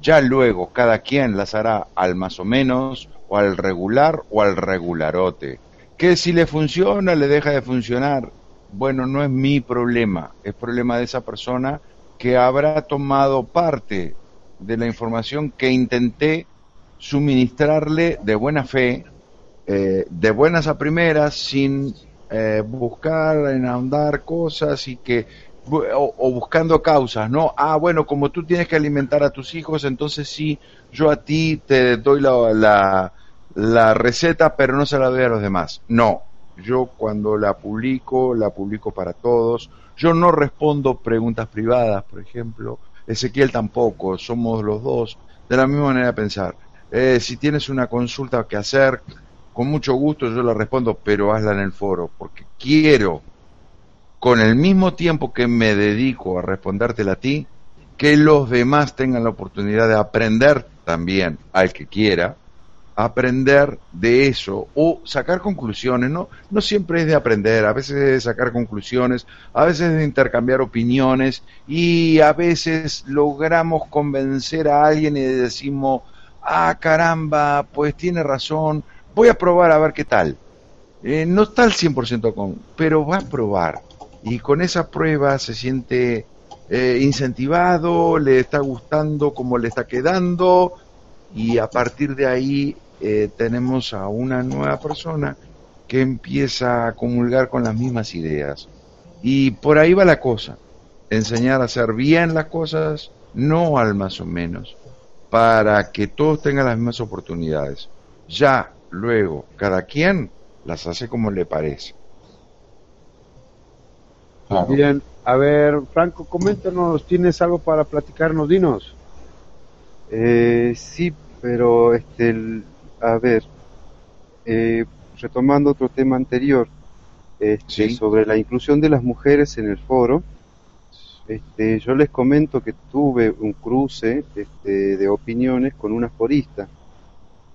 Ya luego cada quien las hará al más o menos, o al regular o al regularote. Que si le funciona, le deja de funcionar. Bueno, no es mi problema, es problema de esa persona que habrá tomado parte de la información que intenté suministrarle de buena fe, eh, de buenas a primeras, sin eh, buscar en ahondar cosas y que o, buscando causas, ¿no? Ah, bueno, como tú tienes que alimentar a tus hijos, entonces sí, yo a ti te doy la, la, la receta, pero no se la doy a los demás. No, yo cuando la publico, la publico para todos. Yo no respondo preguntas privadas, por ejemplo. Ezequiel tampoco, somos los dos de la misma manera de pensar. Eh, si tienes una consulta que hacer, con mucho gusto yo la respondo, pero hazla en el foro, porque quiero, con el mismo tiempo que me dedico a respondértela a ti, que los demás tengan la oportunidad de aprender también, al que quiera, aprender de eso o sacar conclusiones, ¿no? No siempre es de aprender, a veces es de sacar conclusiones, a veces es de intercambiar opiniones y a veces logramos convencer a alguien y decimos, ah, caramba, pues tiene razón, voy a probar a ver qué tal. Eh, no está al 100% con, pero va a probar. Y con esa prueba se siente eh, incentivado, le está gustando como le está quedando, y a partir de ahí eh, tenemos a una nueva persona que empieza a comulgar con las mismas ideas. Y por ahí va la cosa, enseñar a hacer bien las cosas, no al más o menos, para que todos tengan las mismas oportunidades. Ya luego, cada quien las hace como le parece. Bien, a ver, Franco, coméntanos, ¿tienes algo para platicarnos? Dinos. Eh, sí, pero este, a ver, eh, retomando otro tema anterior, este, sobre la inclusión de las mujeres en el foro, este, yo les comento que tuve un cruce este, de opiniones con una forista,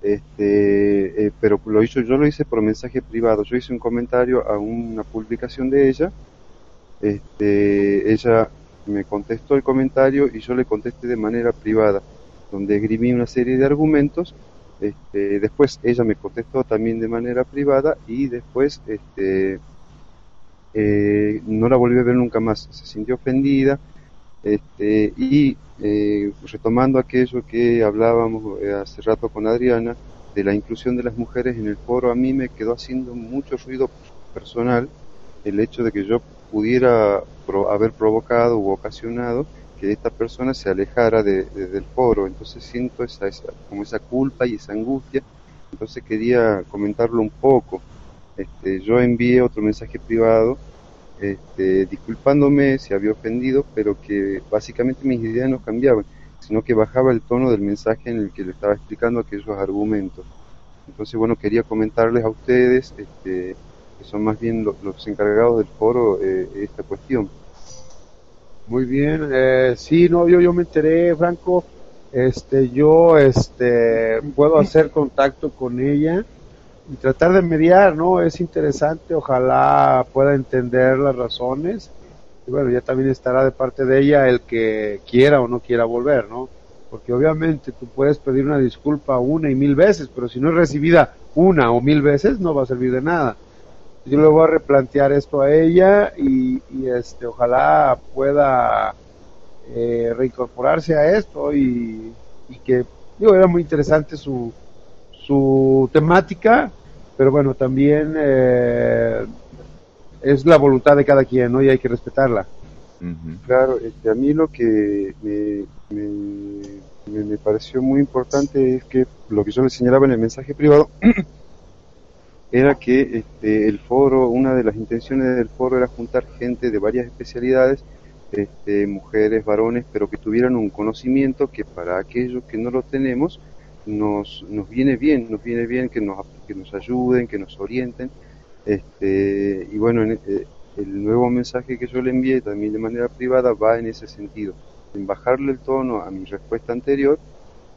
este, eh, pero lo hizo, yo lo hice por mensaje privado. Yo hice un comentario a una publicación de ella. Este, ella me contestó el comentario y yo le contesté de manera privada, donde esgrimí una serie de argumentos. Este, después ella me contestó también de manera privada y después este, eh, no la volví a ver nunca más, se sintió ofendida este, y eh, retomando aquello que hablábamos eh, hace rato con Adriana, de la inclusión de las mujeres en el foro, a mí me quedó haciendo mucho ruido personal el hecho de que yo pudiera haber provocado u ocasionado que esta persona se alejara de, del foro, entonces siento esa, esa, como esa culpa y esa angustia, entonces quería comentarlo un poco. Este, yo envié otro mensaje privado este, disculpándome si había ofendido, pero que básicamente mis ideas no cambiaban, sino que bajaba el tono del mensaje en el que le estaba explicando aquellos argumentos. Entonces, bueno, quería comentarles a ustedes, este, que son más bien los, encargados del foro, eh, esta cuestión. Muy bien, eh, sí, no, yo, yo me enteré, Franco, este, yo, este, puedo hacer contacto con ella y tratar de mediar, ¿no? Es interesante, ojalá pueda entender las razones y bueno, ya también estará de parte de ella el que quiera o no quiera volver, ¿no? Porque obviamente tú puedes pedir una disculpa una y mil veces, pero si no es recibida una o mil veces no va a servir de nada. Yo le voy a replantear esto a ella y, este, ojalá pueda eh, reincorporarse a esto y, y que, digo, era muy interesante su, su temática, pero bueno, también eh, es la voluntad de cada quien, ¿no? Y hay que respetarla. Claro, este, a mí lo que me, me, pareció muy importante es que lo que yo le señalaba en el mensaje privado era que este, el foro, una de las intenciones del foro era juntar gente de varias especialidades, este, mujeres, varones, pero que tuvieran un conocimiento que para aquellos que no lo tenemos, nos, nos viene bien, nos viene bien que nos, que nos ayuden, que nos orienten. Este, y bueno, eh, el nuevo mensaje que yo le envié también de manera privada va en ese sentido, en bajarle el tono a mi respuesta anterior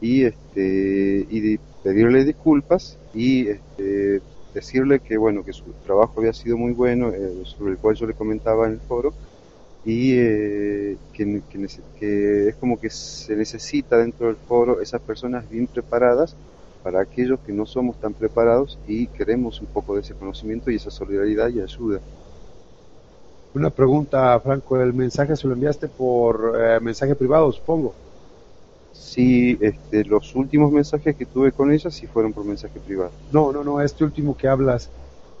y, este, y pedirle disculpas y este, decirle que bueno que su trabajo había sido muy bueno, eh, sobre el cual yo le comentaba en el foro, y eh, que, que, es como que se necesita dentro del foro esas personas bien preparadas para aquellos que no somos tan preparados y queremos un poco de ese conocimiento y esa solidaridad y ayuda. Una pregunta, Franco, ¿el mensaje se lo enviaste por eh, mensaje privado, supongo? Sí, este, los últimos mensajes que tuve con ella sí fueron por mensaje privado. No, no, no, este último que hablas,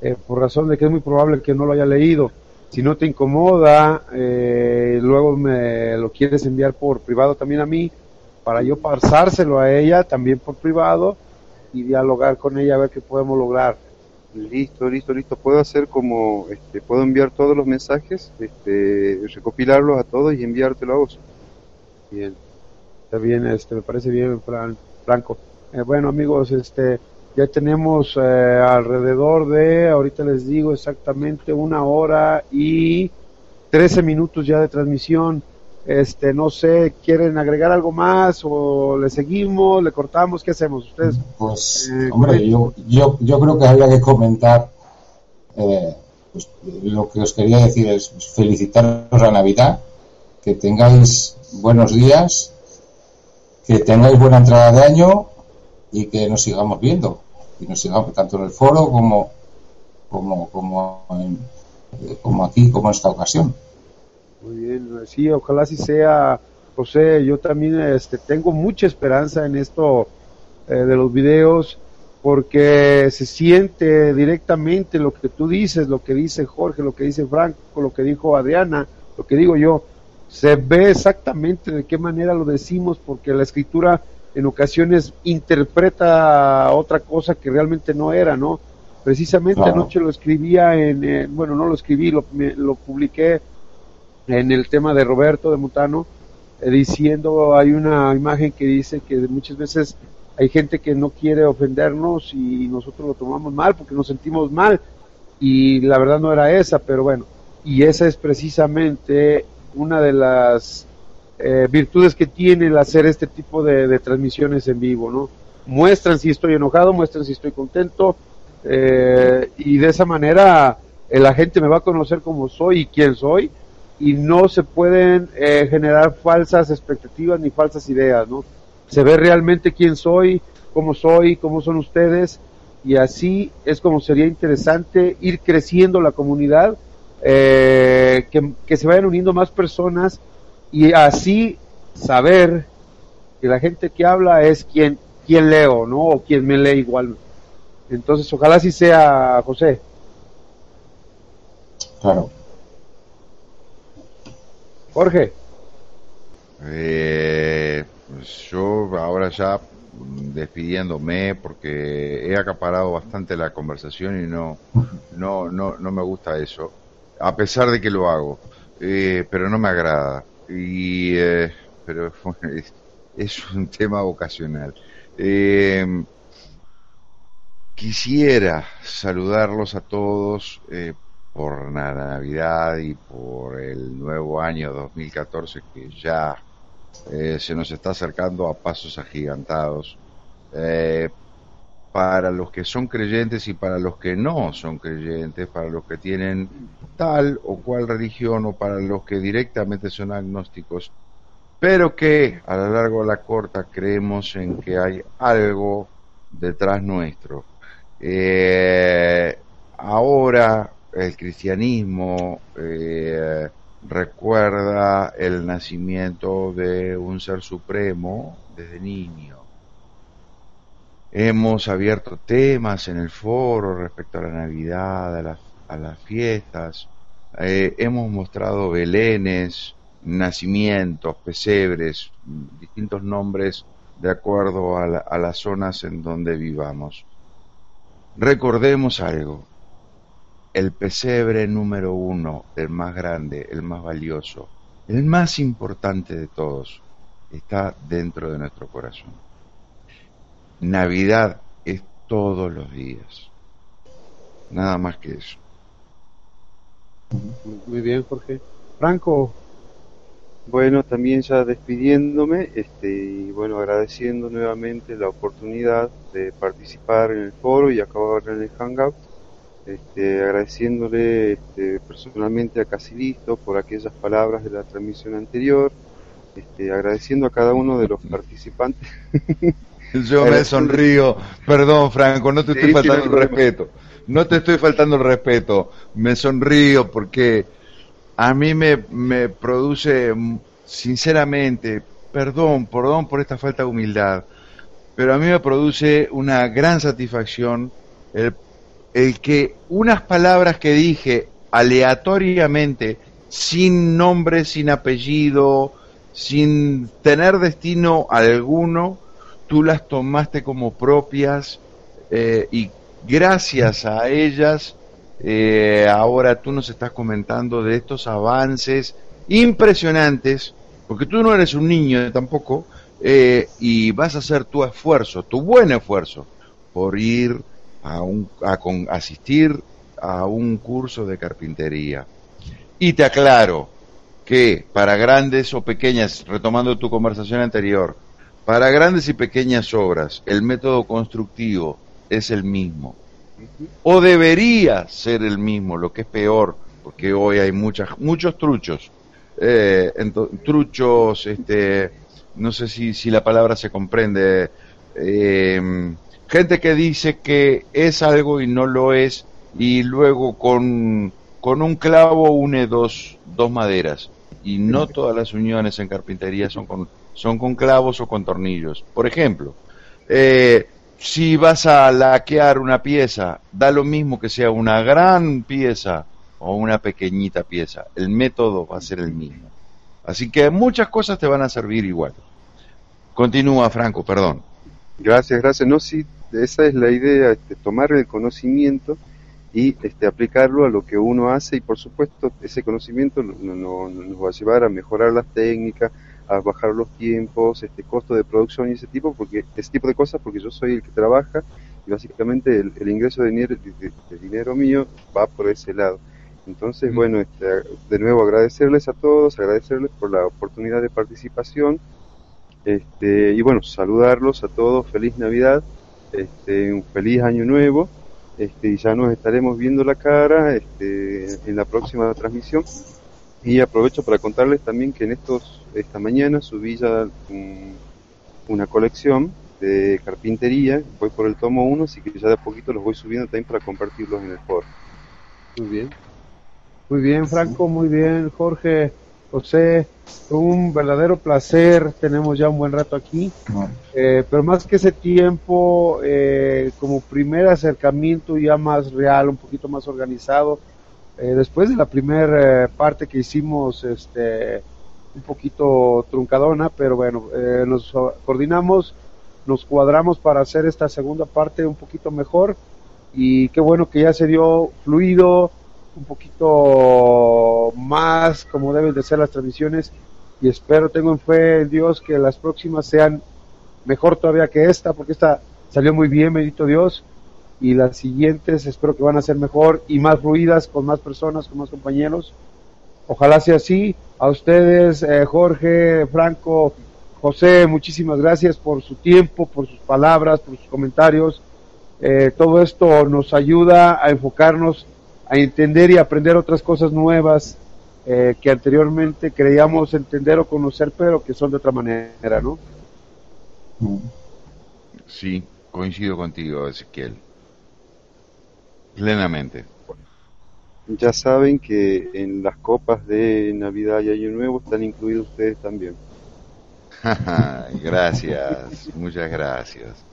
eh, por razón de que es muy probable que no lo haya leído si no te incomoda, eh, luego me lo quieres enviar por privado también a mí, para yo pasárselo a ella también por privado y dialogar con ella a ver qué podemos lograr. Listo, listo, listo. Puedo hacer como, este, puedo enviar todos los mensajes, este, recopilarlos a todos y enviártelo a vos. Bien, está bien, este, me parece bien, Franco. Eh, bueno, amigos, este, ya tenemos eh, alrededor de, ahorita les digo exactamente una hora y 13 minutos ya de transmisión. Este, no sé, ¿quieren agregar algo más o le seguimos, le cortamos? ¿Qué hacemos ustedes? Pues, eh, hombre, yo, yo, yo creo que habría que comentar, eh, pues, lo que os quería decir es felicitaros la Navidad, que tengáis buenos días, que tengáis buena entrada de año y que nos sigamos viendo y nos sigamos tanto en el foro como como como como aquí como en esta ocasión. Muy bien sí ojalá así sea José yo también este tengo mucha esperanza en esto eh, de los videos porque se siente directamente lo que tú dices lo que dice Jorge lo que dice Franco lo que dijo Adriana lo que digo yo. Se ve exactamente de qué manera lo decimos porque la escritura en ocasiones interpreta otra cosa que realmente no era, ¿no? Precisamente anoche lo escribía en, bueno, no lo escribí, lo, lo publiqué en el tema de Roberto de Mutano, eh, diciendo, hay una imagen que dice que muchas veces hay gente que no quiere ofendernos y nosotros lo tomamos mal porque nos sentimos mal. Y la verdad no era esa, pero bueno, y esa es precisamente una de las eh, virtudes que tiene el hacer este tipo de, transmisiones en vivo, ¿no? Muestran si estoy enojado, muestran si estoy contento, eh, y de esa manera eh, la gente me va a conocer como soy y quién soy, y no se pueden generar falsas expectativas ni falsas ideas, ¿no? Se ve realmente quién soy, cómo soy, cómo son ustedes, y así es como sería interesante ir creciendo la comunidad, que, que se vayan uniendo más personas y así saber que la gente que habla es quien, quien leo, ¿no? O quien me lee igual. Entonces, ojalá así sea, José. Claro. Jorge. Eh, pues yo ahora ya despidiéndome porque he acaparado bastante la conversación y no, no, no, no me gusta eso, a pesar de que lo hago, eh, pero no me agrada y eh, pero es, un tema vocacional. Eh, quisiera saludarlos a todos eh, por la Navidad y por el nuevo año 2014 que ya se nos está acercando a pasos agigantados. Para los que son creyentes y para los que no son creyentes, para los que tienen tal o cual religión o para los que directamente son agnósticos, pero que a lo largo de la corta creemos en que hay algo detrás nuestro. Eh, ahora el cristianismo eh, recuerda el nacimiento de un ser supremo desde niño. Hemos abierto temas en el foro respecto a la Navidad, a las a las fiestas. Eh, hemos mostrado belenes, nacimientos, pesebres, distintos nombres de acuerdo a las zonas en donde vivamos. Recordemos algo, el pesebre número uno, el más grande, el más valioso, el más importante de todos, está dentro de nuestro corazón. Navidad es todos los días. Nada más que eso. Muy bien, Jorge. Franco. Bueno, también ya despidiéndome, este, y bueno, agradeciendo nuevamente la oportunidad de participar en el foro y acabar en el Hangout, este, agradeciéndole este, personalmente a Casilisto por aquellas palabras de la transmisión anterior, este, agradeciendo a cada uno de los participantes. Yo me sonrío, perdón Franco, no te estoy faltando el respeto. No te estoy faltando el respeto, me sonrío porque a mí me, me produce, sinceramente, perdón, perdón por esta falta de humildad, pero a mí me produce una gran satisfacción el, el que unas palabras que dije aleatoriamente, sin nombre, sin apellido, sin tener destino alguno, tú las tomaste como propias eh, y gracias a ellas, eh, ahora tú nos estás comentando de estos avances impresionantes, porque tú no eres un niño tampoco, eh, y vas a hacer tu esfuerzo, tu buen esfuerzo, por ir a, un, a con, asistir a un curso de carpintería. Y te aclaro que para grandes o pequeñas, retomando tu conversación anterior, para grandes y pequeñas obras, el método constructivo es el mismo. O debería ser el mismo, lo que es peor, porque hoy hay muchas, muchos truchos. Eh, truchos, este, no sé si, si la palabra se comprende. Eh, gente que dice que es algo y no lo es, y luego con, con un clavo une dos, dos maderas. Y no todas las uniones en carpintería son con son con clavos o con tornillos. Por ejemplo, eh, si vas a laquear una pieza, da lo mismo que sea una gran pieza o una pequeñita pieza, el método va a ser el mismo. Así que muchas cosas te van a servir igual. Continúa, Franco, perdón. Gracias, gracias. No, sí, esa es la idea, este, tomar el conocimiento y este, aplicarlo a lo que uno hace y por supuesto ese conocimiento nos va a llevar a mejorar las técnicas, a bajar los tiempos, este costo de producción y ese tipo, porque ese tipo de cosas, porque yo soy el que trabaja y básicamente el, ingreso de dinero, de, dinero mío va por ese lado. Entonces, bueno, este, de nuevo agradecerles a todos, agradecerles por la oportunidad de participación, este, y bueno, saludarlos a todos, feliz Navidad, este, un feliz año nuevo, este, y ya nos estaremos viendo la cara este, en la próxima transmisión. Y aprovecho para contarles también que en estos esta mañana subí ya una colección de carpintería, voy por el tomo 1, así que ya de a poquito los voy subiendo también para compartirlos en el foro. Muy bien. Muy bien, Franco, muy bien, Jorge, José, un verdadero placer, tenemos ya un buen rato aquí, eh, pero más que ese tiempo, eh, como primer acercamiento ya más real, un poquito más organizado, eh, después de la primera parte que hicimos, este, un poquito truncadona, pero bueno, eh, nos coordinamos, nos cuadramos para hacer esta segunda parte un poquito mejor. Y qué bueno que ya se dio fluido, un poquito más como deben de ser las transmisiones. Y espero, tengo en fe en Dios que las próximas sean mejor todavía que esta, porque esta salió muy bien, bendito Dios, y las siguientes espero que van a ser mejor y más fluidas, con más personas, con más compañeros. Ojalá sea así. A ustedes, eh, Jorge, Franco, José, muchísimas gracias por su tiempo, por sus palabras, por sus comentarios. Eh, todo esto nos ayuda a enfocarnos, a entender y aprender otras cosas nuevas eh, que anteriormente creíamos entender o conocer, pero que son de otra manera, ¿no? Sí, coincido contigo, Ezequiel. Plenamente ya saben que en las copas de Navidad y Año Nuevo están incluidos ustedes también. gracias, muchas gracias.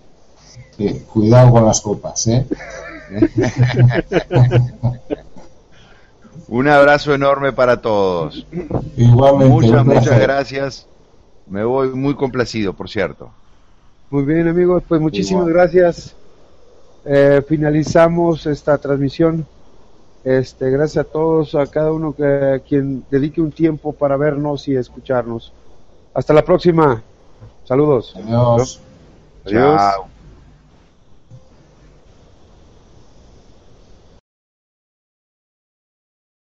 cuidado con las copas, ¿eh? Un abrazo enorme para todos. Igualmente. Muchas, muchas gracias. Me voy muy complacido, por cierto. Muy bien, amigos, pues muchísimas gracias. Eh, finalizamos esta transmisión. Este, gracias a todos, a cada uno que quien dedique un tiempo para vernos y escucharnos. Hasta la próxima. Saludos. Adiós. Adiós.